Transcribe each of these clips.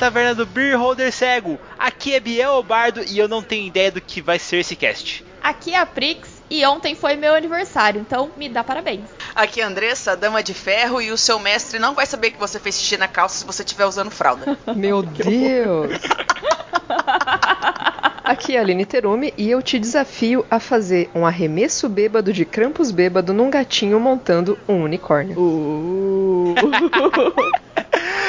taverna do Beer Holder Cego. Aqui é Biel Bardo e eu não tenho ideia do que vai ser esse cast. Aqui é a Prix e ontem foi meu aniversário, então me dá parabéns. Aqui é a Andressa, dama de ferro, e o seu mestre não vai saber que você fez xixi na calça se você estiver usando fralda. Meu Deus! Aqui é a Aline Terumi e eu te desafio a fazer um arremesso bêbado de Krampus bêbado num gatinho montando um unicórnio. Uh.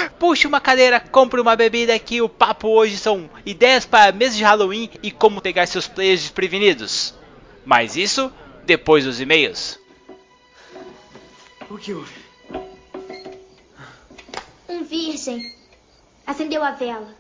Puxe uma cadeira, compre uma bebida que o papo hoje são ideias para meses de Halloween e como pegar seus players desprevenidos. Mas isso depois dos e-mails. O que houve? Um virgem acendeu a vela.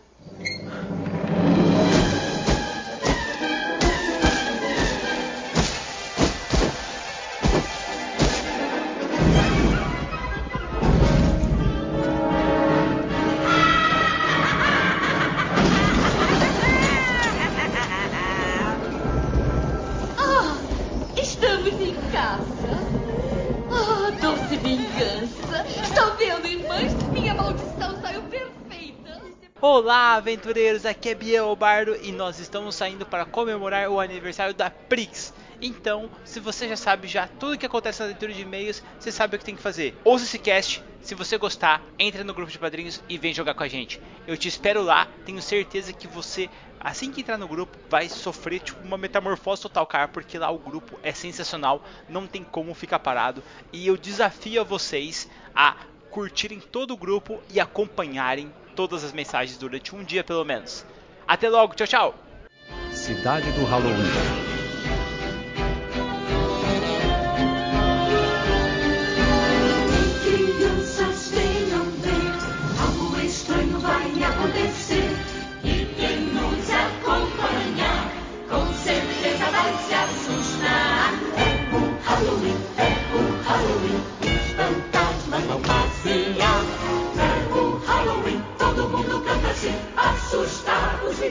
Está vendo, irmãs? Minha maldição saiu perfeita. Olá, aventureiros! Aqui é Biel Bardo e nós estamos saindo para comemorar o aniversário da Prix. Então, se você já sabe já tudo que acontece na leitura de e-mails, você sabe o que tem que fazer. Ouça esse cast, se você gostar, entre no grupo de padrinhos e vem jogar com a gente. Eu te espero lá, tenho certeza que você, assim que entrar no grupo, vai sofrer tipo uma metamorfose total, cara, porque lá o grupo é sensacional, não tem como ficar parado. E eu desafio a vocês a curtirem todo o grupo e acompanharem todas as mensagens durante um dia pelo menos. Até logo, tchau, tchau! Cidade do Halloween.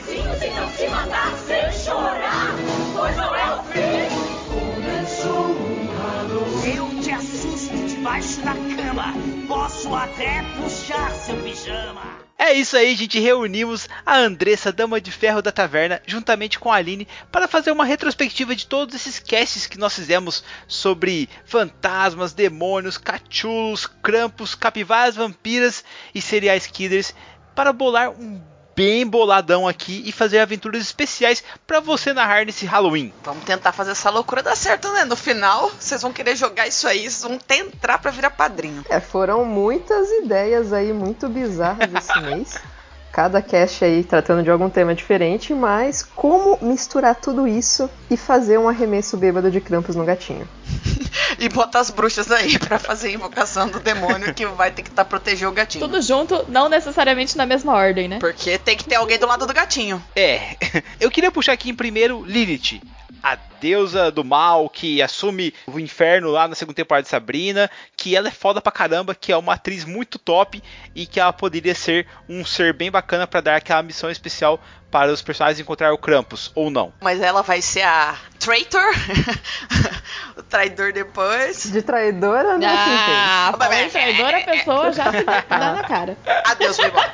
Vizinhos e não se mandar sem chorar. Pois não é o fim. Começou Halloween. Eu te assusto debaixo da cama. Posso até puxar seu pijama. É isso aí, gente. Reunimos a Andressa, Dama de Ferro da Taverna, juntamente com a Aline, para fazer uma retrospectiva de todos esses casts que nós fizemos sobre fantasmas, demônios, cachulos, krampus, capivaras, vampiras e serial killers, para bolar um bem boladão aqui e fazer aventuras especiais para você narrar nesse Halloween. Vamos tentar fazer essa loucura dar certo, né? No final, vocês vão querer jogar isso aí, vocês vão tentar pra virar padrinho. É, foram muitas ideias aí muito bizarras esse mês. Cada cast aí tratando de algum tema diferente, mas como misturar tudo isso e fazer um arremesso bêbado de Krampus no gatinho? E botar as bruxas aí pra fazer a invocação do demônio que vai ter que estar proteger o gatinho. Tudo junto, não necessariamente na mesma ordem, né? Porque tem que ter alguém do lado do gatinho. É, eu queria puxar aqui em primeiro Lilith, a deusa do mal que assume o inferno lá na segunda temporada de Sabrina, que ela é foda pra caramba, que é uma atriz muito top e que ela poderia ser um ser bem bacana pra dar aquela missão especial para os personagens encontrar o Krampus, ou não. Mas ela vai ser a traitor, o traidor depois. De traidora, né? Ah, é, traidora, a pessoa já se dá na cara. Adeus, foi embora.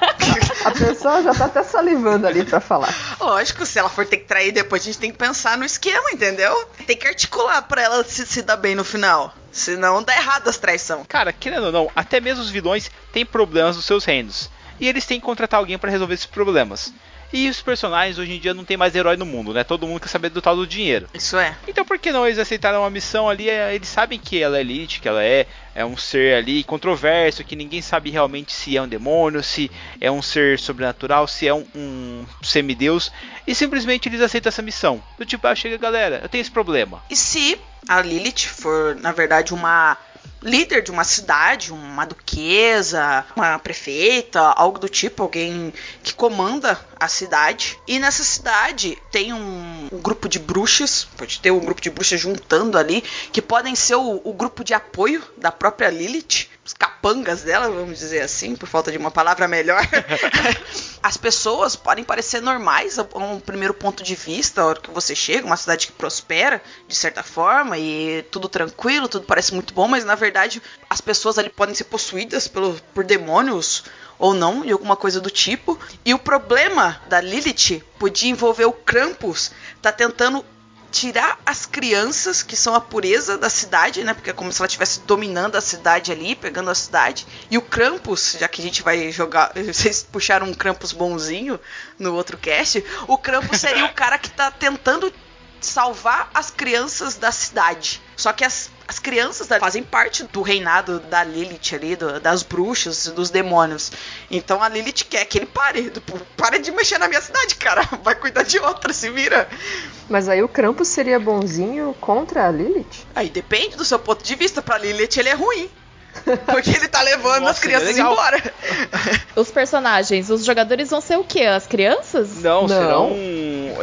A pessoa já tá até salivando ali pra falar. Lógico, se ela for ter que trair depois, a gente tem que pensar no esquema, entendeu? Tem que articular pra ela se, se dar bem no final. Senão dá errado as traição. Cara, querendo ou não, até mesmo os vilões têm problemas nos seus reinos. E eles têm que contratar alguém para resolver esses problemas. E os personagens hoje em dia não tem mais herói no mundo, né? Todo mundo quer saber do tal do dinheiro. Isso é. Então por que não eles aceitaram uma missão ali? é, Eles sabem que ela é elite, que ela é, é um ser ali controverso, que ninguém sabe realmente se é um demônio, se é um ser sobrenatural, se é um, um semideus. E simplesmente eles aceitam essa missão. Do tipo, ah, chega galera, eu tenho esse problema. E se a Lilith for, na verdade, uma líder de uma cidade, uma duquesa, uma prefeita, algo do tipo, alguém que comanda a cidade. E nessa cidade tem um, um grupo de bruxas, pode ter um grupo de bruxas juntando ali, que podem ser o, o grupo de apoio da própria Lilith. Os capangas dela, vamos dizer assim, por falta de uma palavra melhor. As pessoas podem parecer normais a um primeiro ponto de vista, a hora que você chega, uma cidade que prospera, de certa forma, e tudo tranquilo, tudo parece muito bom, mas na verdade as pessoas ali podem ser possuídas pelo, por demônios ou não, e alguma coisa do tipo. E o problema da Lilith podia envolver o Krampus, tá tentando tirar as crianças que são a pureza da cidade, né? Porque é como se ela estivesse dominando a cidade ali, pegando a cidade. E o Krampus, já que a gente vai jogar, vocês puxaram um Krampus bonzinho no outro cast, o Krampus seria o cara que tá tentando salvar as crianças da cidade. Só que as, as crianças da- fazem parte do reinado da Lilith ali, do- das bruxas, dos demônios. Então a Lilith quer que ele pare. Tipo, para de mexer na minha cidade, cara. Vai cuidar de outra, se vira. Mas aí o Krampus seria bonzinho contra a Lilith? Aí depende do seu ponto de vista. Pra Lilith ele é ruim. Porque ele tá levando Nossa, as crianças é legal. embora. Os personagens, os jogadores vão ser o quê? As crianças? Não, Não. serão.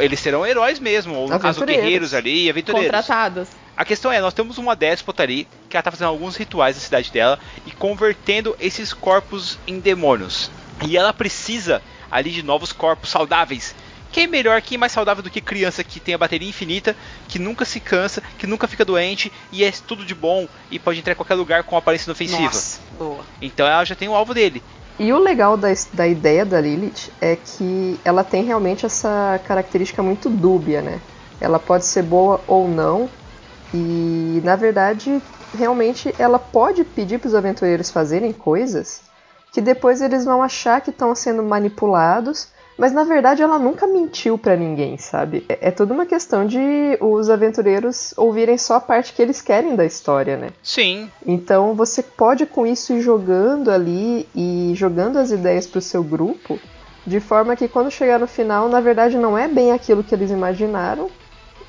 Eles serão heróis mesmo, ou no caso guerreiros ali, aventureiros. Contratados. A questão é, nós temos uma déspota ali que ela tá fazendo alguns rituais na cidade dela e convertendo esses corpos em demônios. E ela precisa ali de novos corpos saudáveis. Quem melhor, quem mais saudável do que criança que tem a bateria infinita, que nunca se cansa, que nunca fica doente e é tudo de bom e pode entrar em qualquer lugar com aparência inofensiva. Nossa, boa. Então ela já tem o alvo dele. E o legal da, da ideia da Lilith é que ela tem realmente essa característica muito dúbia, né? Ela pode ser boa ou não, e na verdade, realmente ela pode pedir para os aventureiros fazerem coisas que depois eles vão achar que estão sendo manipulados, mas na verdade ela nunca mentiu para ninguém, sabe? É, é tudo uma questão de os aventureiros ouvirem só a parte que eles querem da história, né? Sim, Então você pode com isso ir jogando ali e jogando as ideias pro seu grupo, de forma que quando chegar no final, na verdade não é bem aquilo que eles imaginaram.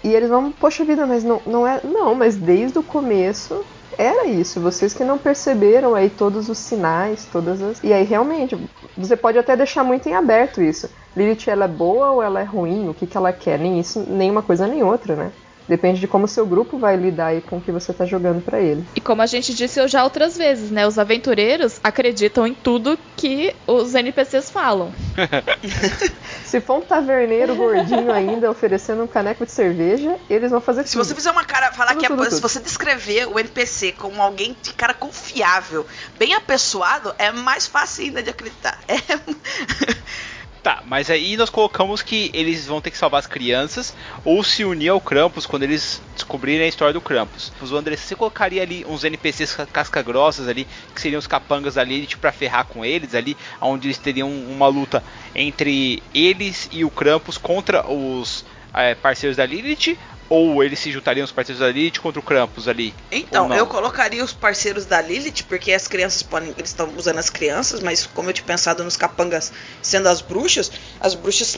E eles vão, poxa vida, mas não, não é. Não, mas desde o começo era isso. Vocês que não perceberam aí todos os sinais, todas as. E aí realmente, você pode até deixar muito em aberto isso. Lilith, ela é boa ou ela é ruim? O que, que ela quer? Nem isso, nem uma coisa nem outra, né? Depende de como o seu grupo vai lidar aí com o que você tá jogando pra ele. E como a gente disse já outras vezes, né? Os aventureiros acreditam em tudo que os NPCs falam. Se for um taverneiro gordinho ainda oferecendo um caneco de cerveja, eles vão fazer Se tudo. você fizer uma cara, falar Tudo, que é, tudo, se você descrever o NPC como alguém de cara confiável, bem apessoado, é mais fácil ainda de acreditar. É... Tá, mas aí nós colocamos que eles vão ter que salvar as crianças ou se unir ao Krampus quando eles descobrirem a história do Krampus. O André, você colocaria ali uns NPCs ca- casca-grossas ali, que seriam os capangas da Lilith pra ferrar com eles ali, onde eles teriam uma luta entre eles e o Krampus contra os eh, parceiros da Lilith? Ou eles se juntariam os parceiros da Lilith contra o Krampus ali? Então, eu colocaria os parceiros da Lilith, porque as crianças podem. Eles estão usando as crianças, mas como eu tinha pensado nos capangas sendo as bruxas, as bruxas.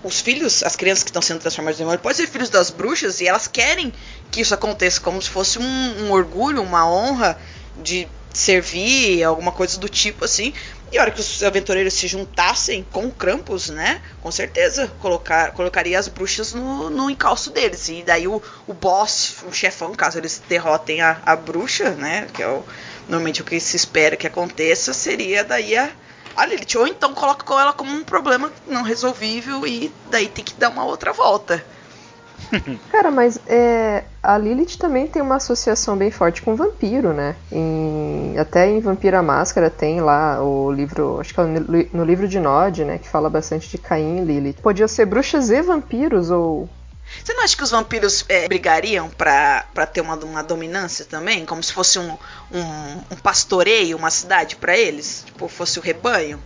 Os filhos, as crianças que estão sendo transformadas em demônio, podem ser filhos das bruxas e elas querem que isso aconteça, como se fosse um, um orgulho, uma honra de servir, alguma coisa do tipo assim. E a hora que os aventureiros se juntassem com Krampus, né? Com certeza colocar, colocaria as bruxas no, no encalço deles. E daí o, o boss, o chefão, caso eles derrotem a, a bruxa, né? Que é o, normalmente o que se espera que aconteça, seria daí a, a Lilith. Ou então coloca com ela como um problema não resolvível e daí tem que dar uma outra volta. Cara, mas é, a Lilith também tem uma associação bem forte com vampiro, né? Em- até em Vampira Máscara tem lá o livro, acho que é no, li- no livro de Nod, né? Que fala bastante de Caim e Lilith. Podiam ser bruxas e vampiros, ou Você não acha que os vampiros é, brigariam pra, pra ter uma, uma dominância também? Como se fosse um, um, um pastoreio, uma cidade pra eles? Tipo, fosse o rebanho?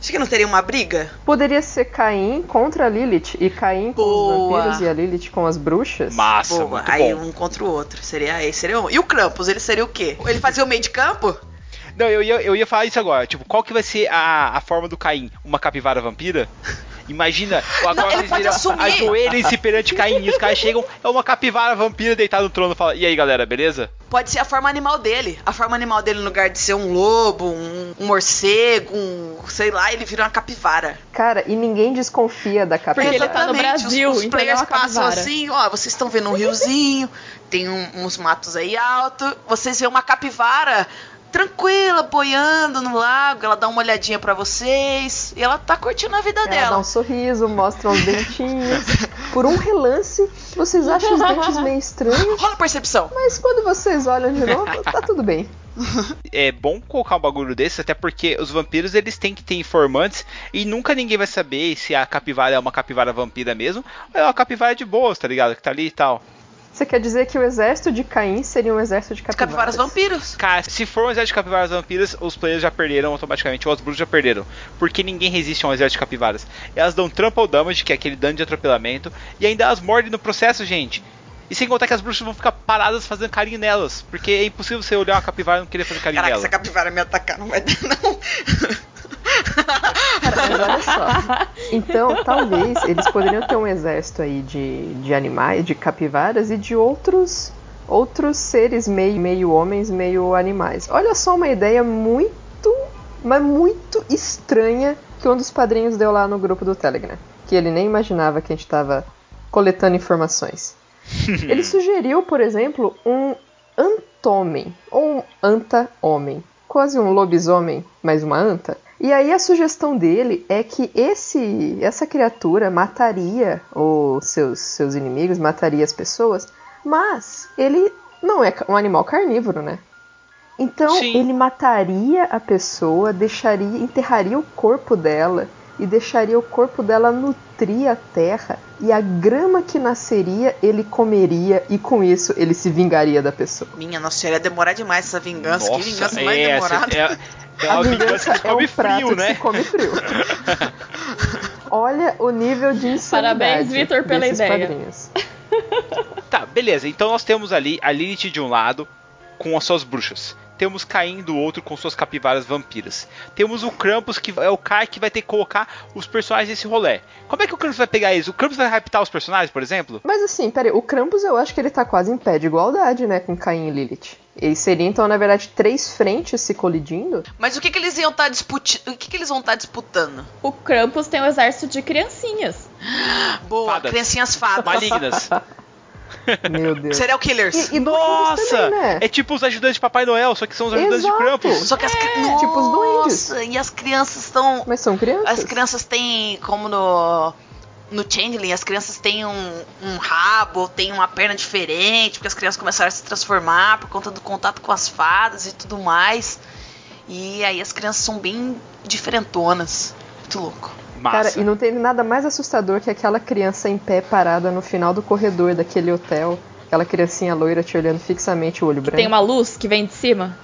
Acho que não teria uma briga? Poderia ser Caim contra a Lilith e Caim com Boa. os vampiros e a Lilith com as bruxas. Massa, Boa, muito aí bom. um contra o outro. Seria aí, seria um. E o Krampus, ele seria o quê? Ele fazia o meio de campo? Não, eu ia, eu ia falar isso agora. Tipo, qual que vai ser a, a forma do Caim? Uma capivara vampira? Imagina, agora ele eles ajoelhem-se perante Caim e os caras chegam, é uma capivara vampira deitada no trono e fala, e aí galera, beleza? Pode ser a forma animal dele. A forma animal dele, no lugar de ser um lobo, um, um morcego, um. sei lá, ele vira uma capivara. Cara, e ninguém desconfia da capivara. Porque ele tá no Brasil, Os, os então ele é players passam assim, ó, vocês estão vendo um riozinho, tem um- uns matos aí alto, vocês veem uma capivara tranquila, boiando no lago. Ela dá uma olhadinha pra vocês. E ela tá curtindo a vida Ela dela. dá um sorriso, mostra os dentinhos. Por um relance, vocês acham os dentes meio estranhos, Rola a percepção. mas quando vocês olham de novo, tá tudo bem. É bom colocar um bagulho desse, até porque os vampiros eles têm que ter informantes e nunca ninguém vai saber se a capivara é uma capivara vampira mesmo ou é uma capivara de boas, tá ligado? Que tá ali e tal. Você quer dizer que o exército de Caim seria um exército de Os capivaras? capivaras vampiros. Cara, se for um exército de capivaras vampiras, os players já perderam automaticamente, ou os bruxos já perderam. Porque ninguém resiste a um exército de capivaras. Elas dão trample damage, que é aquele dano de atropelamento, e ainda elas mordem no processo, gente. E sem contar que as bruxas vão ficar paradas fazendo carinho nelas. Porque é impossível você olhar uma capivara e não querer fazer carinho Caraca, se nela. a capivara me atacar, não vai dar, não. Mas olha só. Então, talvez eles poderiam ter um exército aí de, de animais, de capivaras e de outros outros seres meio, meio homens, meio animais. Olha só uma ideia muito, mas muito estranha que um dos padrinhos deu lá no grupo do Telegram. Que ele nem imaginava que a gente estava coletando informações. Ele sugeriu, por exemplo, um antomem, ou um anta-homem. Quase um lobisomem, mas uma anta. E aí a sugestão dele é que esse, essa criatura mataria os seus, seus inimigos, mataria as pessoas, mas ele não é um animal carnívoro, né? Então Sim. ele mataria a pessoa, deixaria, enterraria o corpo dela e deixaria o corpo dela nutrir a terra e a grama que nasceria ele comeria e com isso ele se vingaria da pessoa. Minha nossa ia demorar demais essa vingança. que vingança mais é, demorada. É, é A uma vingança que é come um prato frio, que né? se come frio. Olha o nível de insanidade Parabéns, Vitor, pela ideia. padrinhos. Tá, beleza. Então nós temos ali a Lilith de um lado com as suas bruxas. Temos Caim do outro com suas capivaras vampiras. Temos o Krampus, que é o cara que vai ter que colocar os personagens nesse rolê. Como é que o Krampus vai pegar eles? O Krampus vai raptar os personagens, por exemplo? Mas assim, peraí, o Krampus eu acho que ele tá quase em pé de igualdade, né, com Caim e Lilith. Ele seria então, na verdade, três frentes se colidindo. Mas o que, que eles iam estar disputando? O que, que eles vão estar disputando? O Krampus tem um exército de criancinhas. Boa, Fadas. criancinhas fadas. Malignas. Meu Deus. Serial killers. E, e Nossa! também, né? É tipo os ajudantes de Papai Noel, só que são os ajudantes Exato. de Krampus. Só que as crianças. É, tipo os duendes. Nossa, e as crianças estão. Mas são crianças. As crianças têm, como no. No Changeling, as crianças têm um, um rabo, têm uma perna diferente, porque as crianças começaram a se transformar por conta do contato com as fadas e tudo mais. E aí as crianças são bem diferentonas. Muito louco. Massa. Cara, e não tem nada mais assustador que aquela criança em pé parada no final do corredor daquele hotel. Aquela criancinha loira te olhando fixamente o olho branco. Tem uma luz que vem de cima.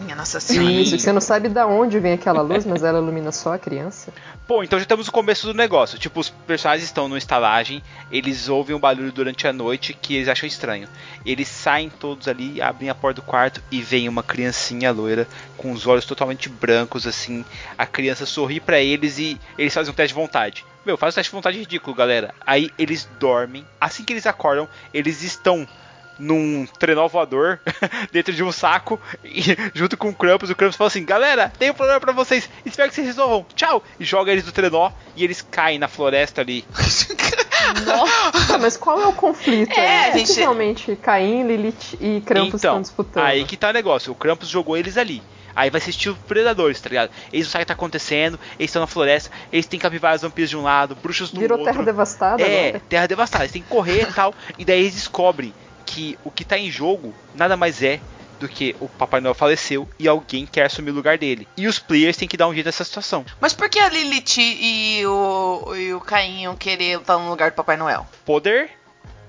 Minha Nossa Senhora. Isso, você não sabe da onde vem aquela luz, mas ela ilumina só a criança. Pô, então já temos o começo do negócio. Tipo, os personagens estão numa estalagem, eles ouvem um barulho durante a noite que eles acham estranho. Eles saem todos ali, abrem a porta do quarto e vem uma criancinha loira com os olhos totalmente brancos, assim. A criança sorri pra eles e eles fazem um teste de vontade. Meu, faz um teste de vontade ridículo, galera. Aí eles dormem. Assim que eles acordam, eles estão num trenó voador dentro de um saco e, junto com o Krampus. O Krampus fala assim: Galera, tem um problema pra vocês. Espero que vocês resolvam. Tchau! E joga eles do trenó e eles caem na floresta ali. Nossa, mas qual é o conflito? É, É, que gente- realmente Caim, Lilith e Krampus estão então, disputando. aí que tá o negócio. O Krampus jogou eles ali. Aí vai ser estilo predadores, tá ligado? Eles não sabem o que tá acontecendo, eles estão na floresta, eles têm capivaras vampiros de um lado, bruxos do Virou outro. terra devastada É, agora. terra devastada. Eles têm que correr e tal. E daí eles descobrem que o que tá em jogo nada mais é do que o Papai Noel faleceu e alguém quer assumir o lugar dele. E os players têm que dar um jeito nessa situação. Mas por que a Lilith e o, e o Caim querer estar no lugar do Papai Noel? Poder.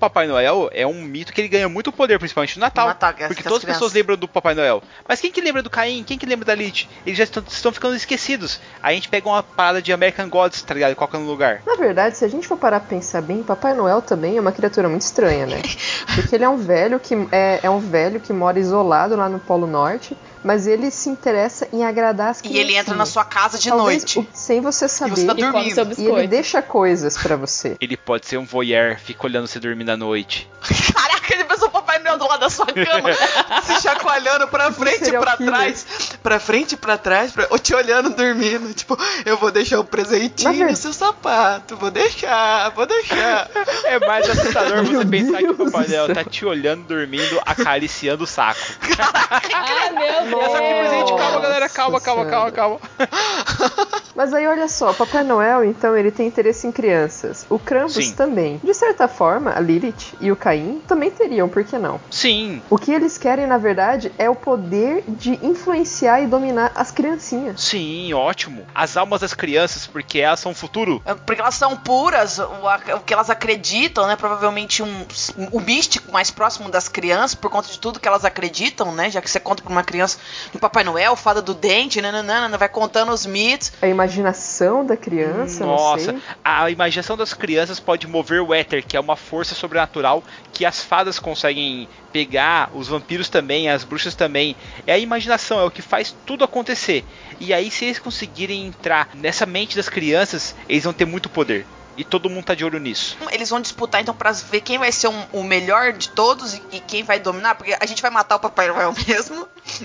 Papai Noel é um mito que ele ganha muito poder, principalmente no Natal. No Natal, as- porque que as todas as pessoas crianças- lembram do Papai Noel. Mas quem que lembra do Caim? Quem que lembra da Lilith? Eles já estão, estão ficando esquecidos. Aí a gente pega uma parada de American Gods, tá ligado? E coloca no lugar. Na verdade, se a gente for parar pra pensar bem, Papai Noel também é uma criatura muito estranha, né? Porque ele é um velho que é, é um velho que mora isolado lá no Polo Norte, mas ele se interessa em agradar as E ele entra na sua casa de Talvez noite. sem você saber. você tá e come dormindo. seu E ele deixa coisas pra você. Ele pode ser um voyeur, fica olhando você dormindo à noite. Caraca, ele pensou o Papai Noel do lado da sua cama, se chacoalhando pra frente e pra killer. trás. pra frente e pra trás, pra, ou te olhando dormindo. Tipo, eu vou deixar o presentinho no seu sapato, vou deixar, vou deixar. É mais assustador você pensar que o Deus Papai Noel tá te olhando dormindo, acariciando o saco. Ah, meu Deus. Essa aqui presente, calma galera, calma, calma, calma, calma. Mas aí olha só, Papai Noel, então, ele tem interesse em crianças. O Krampus Sim. também. De certa forma, a Lilith e o Caim também teriam, por que não? Sim, O que eles querem, na verdade, é o poder de influenciar e dominar as criancinhas. sim, ótimo. As almas das crianças, porque elas são o futuro. É, Porque elas são puras, o, que elas acreditam, né? Provavelmente um, o místico mais próximo das crianças, por conta de tudo que elas acreditam, né? Já que você conta pra uma criança do Papai Noel, fada do dente, nananana, vai contando os mitos. A imaginação da criança, Nossa, a imaginação das crianças pode mover o éter, que é uma força sobrenatural que as fadas conseguem pegar, os vampiros também, as bruxas também. É a imaginação, é o que faz tudo acontecer. E aí, se eles conseguirem entrar nessa mente das crianças, eles vão ter muito poder. E todo mundo tá de olho nisso. Eles vão disputar então pra ver quem vai ser um- o melhor de todos e, e quem vai dominar, porque a gente vai matar o Papai Noel mesmo.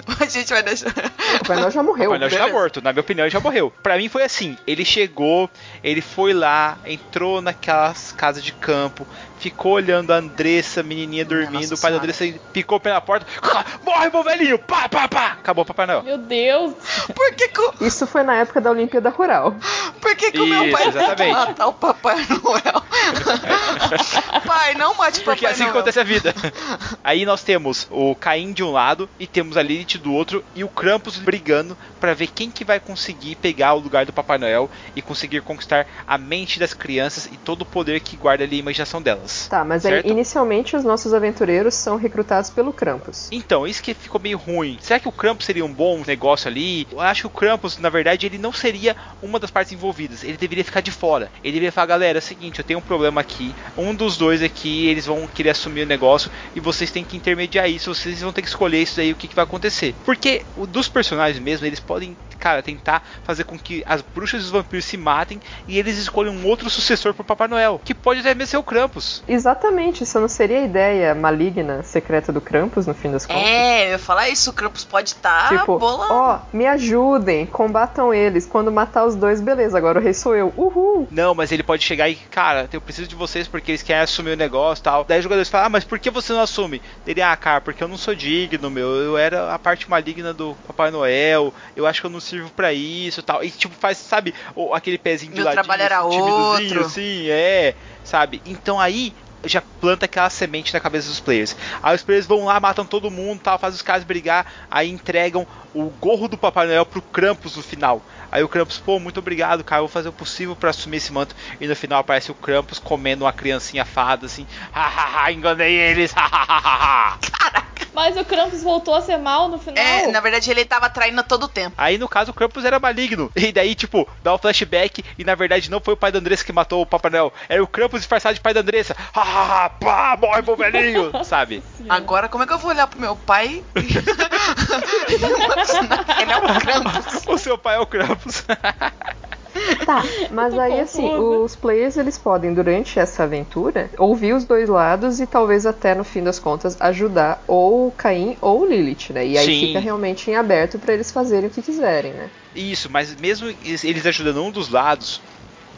Ou a gente vai deixar. O Papai Noel já morreu. Papai Noel já tá morto, na minha opinião ele já morreu. Pra mim foi assim, ele chegou, ele foi lá, entrou naquelas casas de campo, ficou olhando a Andressa, menininha dormindo, Nossa o pai da. Andressa picou pela porta, morre meu velhinho, pá, pá, pá, acabou o Papai Noel. Meu Deus. Por que, que, o- Isso foi na época da Olimpíada Rural. por que, que o meu Isso, pai tem que exatamente. matar o Papai Noel? pai, não mate o Papai Porque assim Noel. acontece a vida. Aí nós temos o Caim de um lado e temos a Lilith do outro e o Krampus brigando pra ver quem que vai conseguir pegar o lugar do Papai Noel e conseguir conquistar a mente das crianças e todo o poder que guarda ali a imaginação delas. Tá, mas aí inicialmente os nossos aventureiros são recrutados pelo Krampus. Então, isso que ficou meio ruim. Será que o Krampus seria um bom negócio ali? Eu acho que o Krampus, na verdade, ele não seria uma das partes envolvidas. Ele deveria ficar de fora. Ele deveria falar, galera, é o seguinte, eu tenho um problema aqui. Um dos dois aqui, eles vão querer assumir o negócio e vocês têm que intermediar isso. Vocês vão ter que escolher isso aí, o que, que vai acontecer. Porque o dos personagens mesmo, eles podem, cara, tentar fazer com que as bruxas e os vampiros se matem e eles escolham um outro sucessor pro Papai Noel. Que pode até mesmo ser o Krampus. Exatamente, isso não seria a ideia maligna, secreta do Krampus, no fim das contas? É, eu ia falar isso, o Krampus pode estar Tipo, bolando. ó, me ajudem, combatam eles. Quando matar os dois, beleza, agora o rei sou eu. Uhul! Não, mas ele pode chegar e, cara, eu preciso de vocês porque eles querem assumir o negócio e tal. Daí os jogadores falam, ah, mas por que você não assume? Ele, ah, cara, porque eu não sou digno, meu. Eu era a parte maligna do Papai Noel. Eu acho que eu não sirvo pra isso e tal. E, tipo, faz, sabe, aquele pezinho de Meu ladinho, trabalho era assim, outro. assim, é, sabe? Então aí já planta aquela semente na cabeça dos players. Aí os players vão lá, matam todo mundo, tal, faz os caras brigar, aí entregam o gorro do Papai Noel pro Krampus no final. Aí o Krampus, pô, muito obrigado, cara, eu vou fazer o possível pra assumir esse manto. E no final aparece o Krampus comendo uma criancinha fada, assim, hahaha, enganei eles, hahaha. Mas o Krampus voltou a ser mal no final. É, na verdade ele tava traindo a todo tempo. Aí no caso o Krampus era maligno. E daí, tipo, dá um flashback e na verdade não foi o pai da Andressa que matou o Papai Noel. Era o Krampus disfarçado de pai da Andressa. Hahaha, pá, morre pro velhinho, sabe? Agora, como é que eu vou olhar pro meu pai? ele é um Krampus. O seu pai é o Krampus. Tá, mas aí assim, os players eles podem, durante essa aventura, ouvir os dois lados e talvez até no fim das contas ajudar ou o Caim ou o Lilith, né? E aí Sim. fica realmente em aberto pra eles fazerem o que quiserem, né? Isso, mas mesmo eles ajudando um dos lados,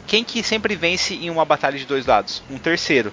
quem que sempre vence em uma batalha de dois lados? Um terceiro.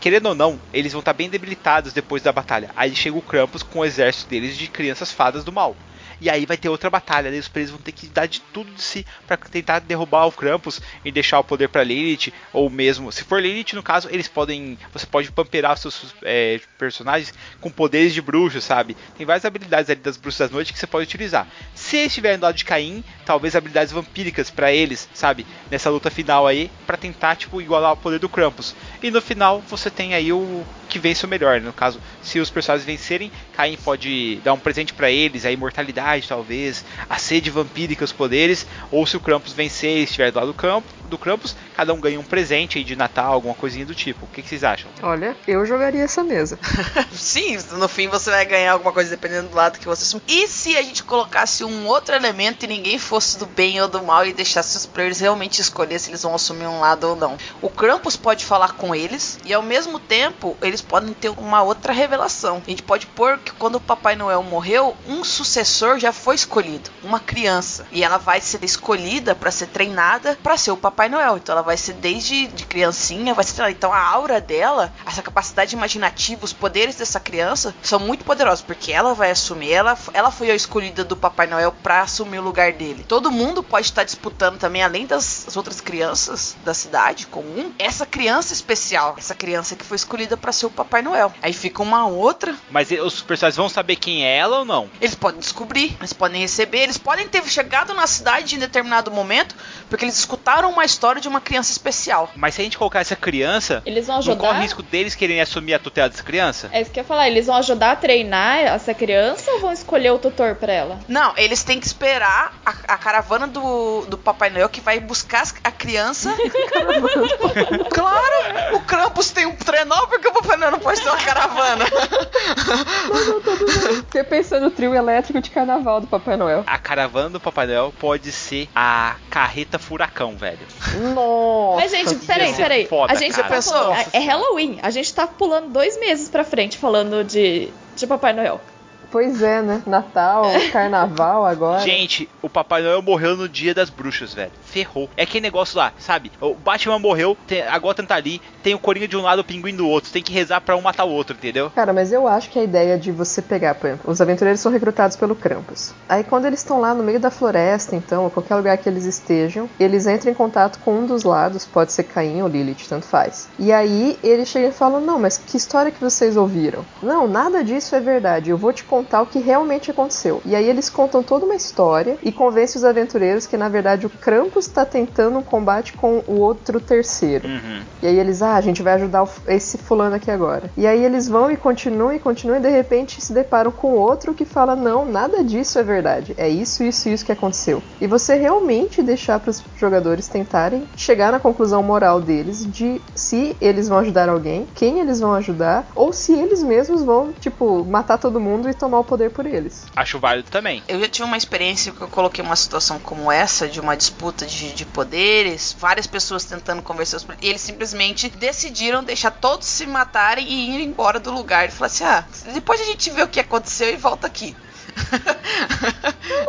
Querendo ou não, eles vão estar bem debilitados depois da batalha. Aí chega o Krampus com o exército deles de crianças fadas do mal. E aí vai ter outra batalha, daí os presos vão ter que dar de tudo de si para tentar derrubar o Krampus e deixar o poder para Lilith, ou mesmo, se for Lilith no caso, eles podem, você pode pamperar os seus é, personagens com poderes de bruxo, sabe? Tem várias habilidades ali das bruxas da noite que você pode utilizar. Se eles estiverem do lado de Caim, talvez habilidades vampíricas para eles, sabe? Nessa luta final aí, para tentar tipo igualar o poder do Krampus. E no final você tem aí o que vence o melhor. No caso, se os personagens vencerem, Caim pode dar um presente para eles, a imortalidade talvez, a sede vampírica, os poderes, ou se o Krampus vencer e estiver do lado do, campo, do Krampus, cada um ganha um presente aí de Natal, alguma coisinha do tipo. O que, que vocês acham? Olha, eu jogaria essa mesa. Sim, no fim você vai ganhar alguma coisa dependendo do lado que você assumir. E se a gente colocasse um outro elemento e ninguém fosse do bem ou do mal e deixasse os players realmente escolher se eles vão assumir um lado ou não? O Krampus pode falar com eles e ao mesmo tempo eles eles podem ter uma outra revelação. A gente pode pôr que quando o Papai Noel morreu, um sucessor já foi escolhido, uma criança, e ela vai ser escolhida para ser treinada para ser o Papai Noel. Então ela vai ser desde de criancinha, vai ser treinada. Então a aura dela, essa capacidade imaginativa, os poderes dessa criança são muito poderosos, porque ela vai assumir, ela, ela foi a escolhida do Papai Noel para assumir o lugar dele. Todo mundo pode estar disputando também, além das as outras crianças da cidade comum, essa criança especial, essa criança que foi escolhida para ser o Papai Noel. Aí fica uma outra. Mas os personagens vão saber quem é ela ou não? Eles podem descobrir, eles podem receber, eles podem ter chegado na cidade em determinado momento, porque eles escutaram uma história de uma criança especial. Mas se a gente colocar essa criança, Eles vão não ajudar. corre risco deles quererem assumir a tutela dessa criança? É isso que eu ia falar. Eles vão ajudar a treinar essa criança ou vão escolher o tutor pra ela? Não, eles têm que esperar a, a caravana do, do Papai Noel que vai buscar a criança. claro! O Krampus tem um trenó, porque o Papai Noel não pode ter uma caravana. Fiquei pensando no trio elétrico de carnaval do Papai Noel. A caravana do Papai Noel pode ser a carreta furacão, velho. Nossa. Mas, gente, peraí, peraí. foda, a gente cara. tá Pensou? Nossa é Halloween. A gente tá pulando dois meses pra frente falando de, de Papai Noel. Pois é, né? Natal, carnaval agora. Gente, o Papai Noel morreu no dia das bruxas, velho. Ferrou. É aquele negócio lá, sabe? O Batman morreu, tem- a Gotham tá ali, tem o Coringa de um lado, o Pinguim do outro. Tem que rezar pra um matar o outro, entendeu? Cara, mas eu acho que a ideia de você pegar, por exemplo, os aventureiros são recrutados pelo Krampus. Aí quando eles estão lá no meio da floresta, então, ou qualquer lugar que eles estejam, eles entram em contato com um dos lados, pode ser Caim ou Lilith, tanto faz. E aí eles chegam e falam: Não, mas que história que vocês ouviram? Não, nada disso é verdade. Eu vou te contar o que realmente aconteceu. E aí eles contam toda uma história e convencem os aventureiros que na verdade o Krampus está tentando um combate com o outro terceiro. Uhum. E aí eles, ah, a gente vai ajudar esse fulano aqui agora. E aí eles vão e continuam e continuam e de repente se deparam com outro que fala, não, nada disso é verdade. É isso, isso e isso que aconteceu. E você realmente deixar para os jogadores tentarem chegar na conclusão moral deles de se eles vão ajudar alguém, quem eles vão ajudar, ou se eles mesmos vão, tipo, matar todo mundo e tomar o poder por eles. Acho válido também. Eu já tive uma experiência que eu coloquei uma situação como essa, de uma disputa de, de poderes, várias pessoas tentando conversar os e eles simplesmente decidiram deixar todos se matarem e ir embora do lugar. E falaram assim: ah, depois a gente vê o que aconteceu e volta aqui.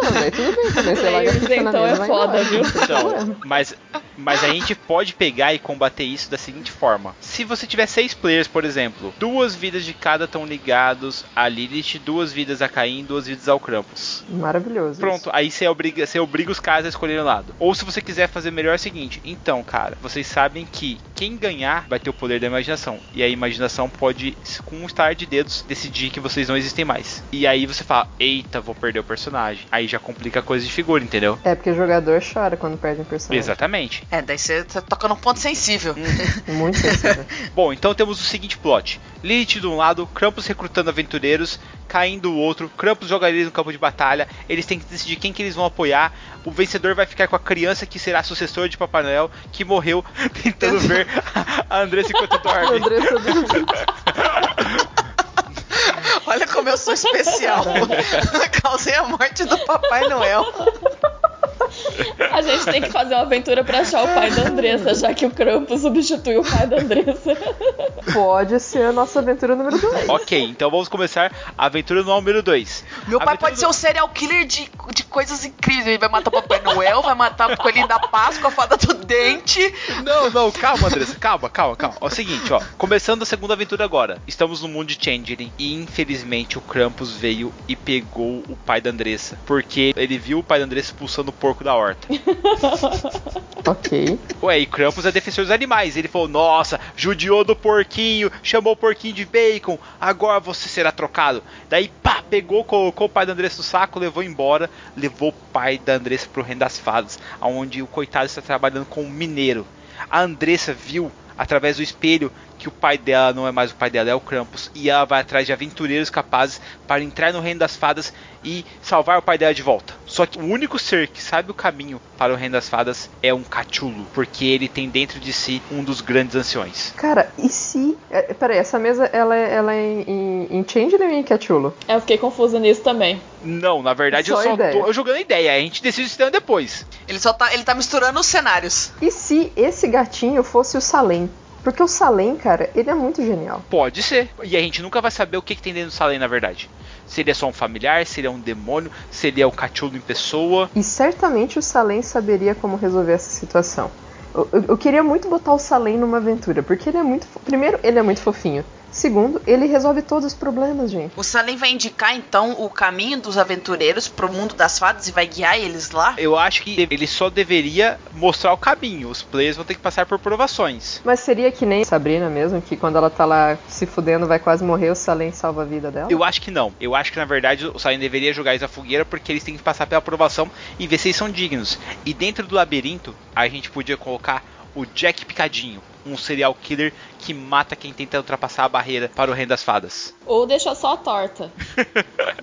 Não, daí tudo bem também, você larga na então, é foda, viu? Então, mas, mas a gente pode pegar e combater isso da seguinte forma: se você tiver seis players, por exemplo, duas vidas de cada estão ligados a Lilith, duas vidas a Caim, duas vidas ao Krampus. Maravilhoso. Pronto, aí você obriga, você obriga os caras a escolherem um lado. Ou se você quiser fazer melhor é o seguinte: então, cara, vocês sabem que quem ganhar vai ter o poder da imaginação. E a imaginação pode, com um estar de dedos, decidir que vocês não existem mais. E aí você fala: eita, vou perder o personagem. Aí já complica a coisa de figura, entendeu? É porque o jogador chora quando perde um personagem. Exatamente. É, daí você tá tocando um ponto sensível. Muito sensível. Bom, então temos o seguinte plot: Lilith de um lado, Krampus recrutando aventureiros, Caim do outro, Krampus joga eles no campo de batalha, eles têm que decidir quem que eles vão apoiar. O vencedor vai ficar com a criança que será sucessor de Papai Noel, que morreu tentando ver a Andressa enquanto dorme. Andressa do- Olha como eu sou especial. Causei a morte do Papai Noel. A gente tem que fazer uma aventura pra achar o pai da Andressa, já que o Krampus substitui o pai da Andressa. Pode ser a nossa aventura número 2. Ok, então vamos começar a aventura número 2. Meu pai pode ser um serial killer de, de coisas incríveis. Ele vai matar o Papai Noel, vai matar o Coelhinho da Páscoa, a fada do dente. Não, não, calma, Andressa, calma, calma, calma. É o seguinte, ó, começando a segunda aventura agora. Estamos no mundo de Changeling e infelizmente o Krampus veio e pegou o pai da Andressa, porque ele viu o pai da Andressa expulsando o porco da horta. Ok. Ué, e Krampus é defensor dos animais. Ele falou: Nossa, judiou do porquinho, chamou o porquinho de bacon, agora você será trocado. Daí, pá, pegou, colocou o pai da Andressa no saco, levou embora, levou o pai da Andressa pro Reino das Fadas, onde o coitado está trabalhando como mineiro. A Andressa viu, através do espelho, que o pai dela não é mais o pai dela, é o Krampus. E ela vai atrás de aventureiros capazes para entrar no Reino das Fadas e salvar o pai dela de volta. Só que o único ser que sabe o caminho para o Reino das Fadas é um cachulo, porque ele tem dentro de si um dos grandes anciões. Cara, e se. é, peraí, essa mesa ela é, ela é em, em, Changeling ou em Cthulhu? Eu fiquei confusa nisso também. Não, na verdade Só eu só ideia. tô eu jogando ideia, a gente decide isso depois. Ele só tá, ele tá misturando os cenários. E se esse gatinho fosse o Salem? Porque o Salem, cara, ele é muito genial. Pode ser. E a gente nunca vai saber o que, que tem dentro do Salem, na verdade. Se ele é só um familiar, se ele é um demônio, se ele é o Cthulhu em pessoa. E certamente o Salem saberia como resolver essa situação. Eu, eu- eu queria muito botar o Salem numa aventura, porque ele é muito. Primeiro, ele é muito fofinho. Segundo, ele resolve todos os problemas, gente. O Salem vai indicar então o caminho dos aventureiros pro mundo das fadas e vai guiar eles lá? Eu acho que ele só deveria mostrar o caminho. Os players vão ter que passar por provações. Mas seria que nem Sabrina mesmo, que quando ela tá lá se fudendo, vai quase morrer, o Salem salva a vida dela? Eu acho que não. Eu acho que na verdade o Salem deveria jogar eles na fogueira porque eles têm que passar pela aprovação e ver se eles são dignos. E dentro do labirinto, a gente podia colocar o Jack Picadinho, um serial killer que mata quem tenta ultrapassar a barreira para o reino das fadas. Ou deixa só a torta.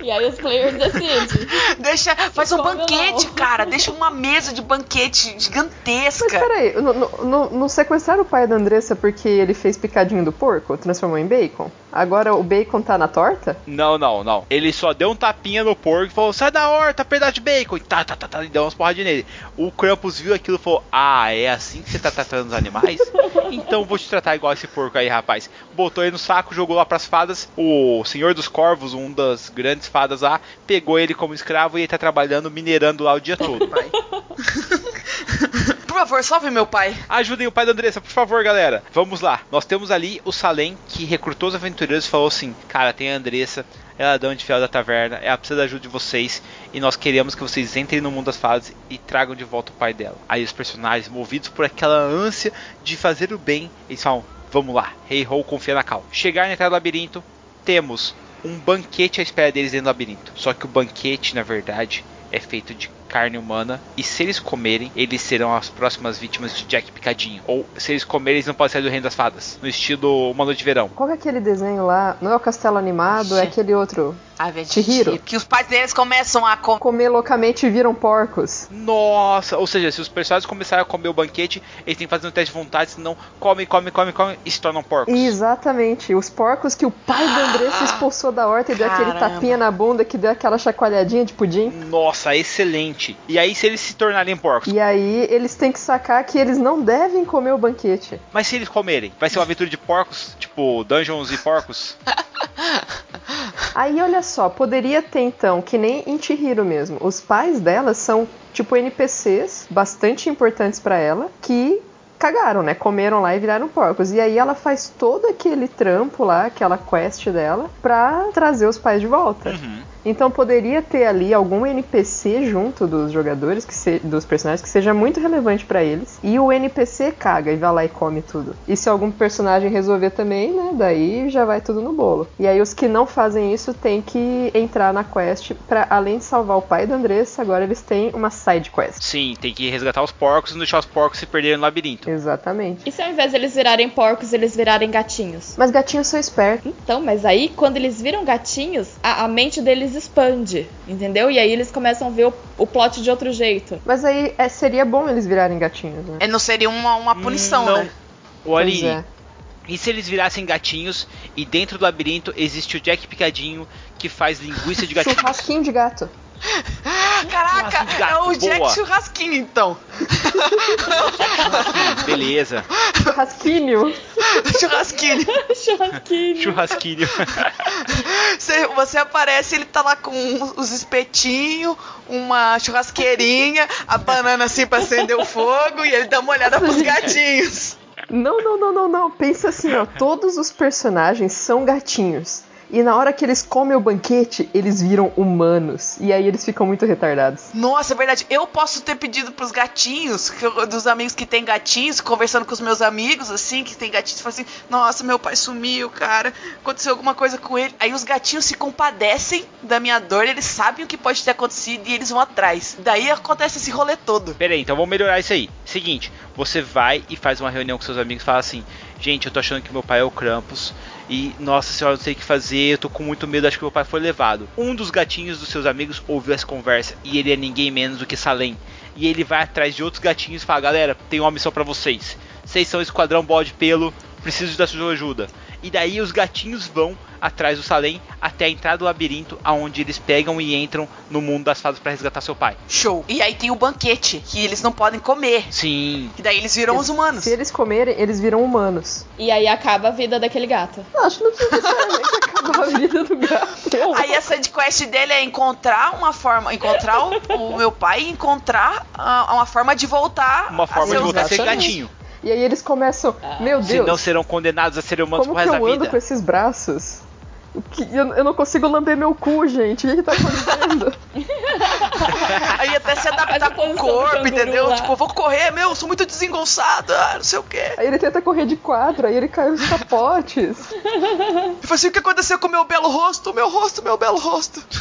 e aí os players decidem. Deixa, faz um banquete, não. cara. Deixa uma mesa de banquete Mas gigantesca. peraí, não, não, não- não sequestraram o pai da Andressa porque ele fez picadinho do porco? Transformou em bacon? Agora o bacon tá na torta? Não, não, não. Ele só deu um tapinha no porco e falou: sai da horta, pedaço de bacon. E tá, tá, tá, tá, e deu umas porradinhas nele. O Krampus viu aquilo e falou: Ah, é assim que você tá tratando os animais? então vou te tratar igual esse porco aí, rapaz. Botou ele no saco, jogou lá pras fadas. O Senhor dos Corvos, um das grandes fadas lá, pegou ele como escravo e ele tá trabalhando, minerando lá o dia todo. Pai. Por favor, salve meu pai. Ajudem o pai da Andressa, por favor, galera. Vamos lá. Nós temos ali o Salem que recrutou os aventureiros e falou assim: Cara, tem a Andressa, ela é dama de fiel da taverna, ela precisa da ajuda de vocês e nós queremos que vocês entrem no mundo das fadas e tragam de volta o pai dela. Aí os personagens, movidos por aquela ânsia de fazer o bem, eles falam: Vamos lá, Rei Ho confia na Cal. Chegar na entrada do labirinto, temos um banquete à espera deles dentro do labirinto. Só que o banquete, na verdade, é feito de carne humana e se eles comerem, eles serão as próximas vítimas de Jack Picadinho. Ou se eles comerem, eles não podem sair do reino das fadas, no estilo Uma Noite de Verão. Qual é aquele desenho lá? Não é o castelo animado, é aquele outro. A velha Chihiro. Que os pais deles começam a comer. Comer loucamente e viram porcos. Nossa, ou seja, se os personagens começarem a comer o banquete, eles têm que fazer um teste de vontade, senão comem, comem, comem, comem e se tornam porcos. Exatamente, os porcos que o pai da Andressa expulsou da horta e deu aquele tapinha na bunda que deu aquela chacoalhadinha de pudim. Nossa, excelente. E aí, se eles se tornarem porcos, E aí eles têm que sacar que eles não devem comer o banquete. mas se eles comerem, vai ser uma aventura de porcos, tipo Dungeons e Porcos? Aí olha só, poderia ter então, que nem em Chihiro mesmo, os pais dela são tipo NPCs bastante importantes pra ela que cagaram, né? Comeram lá e viraram porcos. E aí ela faz todo aquele trampo lá, aquela quest dela, pra trazer os pais de volta. Uhum. Então poderia ter ali algum NPC junto dos jogadores, que se- dos personagens, que seja muito relevante pra eles. E o NPC caga e vai lá e come tudo. E se algum personagem resolver também, né? Daí já vai tudo no bolo. E aí os que não fazem isso têm que entrar na quest pra, além de salvar o pai da Andressa, agora eles têm uma side quest. Sim, tem que resgatar os porcos e não deixar os porcos se perderem no labirinto. Exatamente. E se ao invés de eles virarem porcos, eles virarem gatinhos? Mas gatinhos são espertos. Então, mas aí quando eles viram gatinhos, a, a mente deles expande, entendeu? E aí eles começam a ver o, o plot de outro jeito. Mas aí é, seria bom eles virarem gatinhos, né? É, não seria uma, uma punição, não. né? O Aline, é. e se eles virassem gatinhos e dentro do labirinto existe o Jack Picadinho que faz linguiça de gatinho? Churrasquinho de gato. Caraca, Churrasquinho gato, é o Jack boa. Churrasquinho, então. Beleza. Churrasquinho. Churrasquinho. Churrasquinho. Churrasquinho. Você, você aparece, ele tá lá com os espetinhos, uma churrasqueirinha, a banana assim pra acender o fogo e ele dá uma olhada pros gatinhos. Não, não, não, não, não. Pensa assim, ó. Todos os personagens são gatinhos. E na hora que eles comem o banquete, eles viram humanos. E aí eles ficam muito retardados. Nossa, é verdade. Eu posso ter pedido pros gatinhos, que eu- dos amigos que tem gatinhos, conversando com os meus amigos, assim, que tem gatinhos, falam assim: Nossa, meu pai sumiu, cara. Aconteceu alguma coisa com ele. Aí os gatinhos se compadecem da minha dor, eles sabem o que pode ter acontecido e eles vão atrás. Daí acontece esse rolê todo. Pera aí, então vamos melhorar isso aí. Seguinte, você vai e faz uma reunião com seus amigos e fala assim: Gente, eu tô achando que meu pai é o Krampus. E, nossa senhora, eu não sei o que fazer, eu tô com muito medo, acho que meu pai foi levado. Um dos gatinhos dos seus amigos ouviu essa conversa e ele é ninguém menos do que Salem. E ele vai atrás de outros gatinhos e fala: Galera, tem uma missão pra vocês. Vocês são o esquadrão bode pelo, preciso da sua ajuda. E daí os gatinhos vão atrás do Salem até a entrada do labirinto, aonde eles pegam e entram no mundo das fadas para resgatar seu pai. Show. E aí tem o banquete, que eles não podem comer. Sim. E daí eles viram os humanos. Se eles comerem, eles viram humanos. E aí acaba a vida daquele gato. Eu acho que não precisa necessariamente acabar a vida do gato. Aí a side quest dele é encontrar uma forma, encontrar o, o meu pai e encontrar ah, uma forma de voltar Uma forma de voltar a ser gatinho. E aí eles começam, meu Deus, Senão serão condenados a serem humanos como pro que resto eu da ando vida. com esses braços? Eu, eu não consigo lamber meu cu, gente. O que, que tá acontecendo? Aí até se adaptar com o corpo, entendeu? lá. Tipo, eu vou correr, meu, eu sou muito desengonçado, ah, não sei o quê. aí ele tenta correr de quatro, aí ele cai nos capotes. Eu falei assim, o que aconteceu com o meu belo rosto? Meu rosto, meu belo rosto.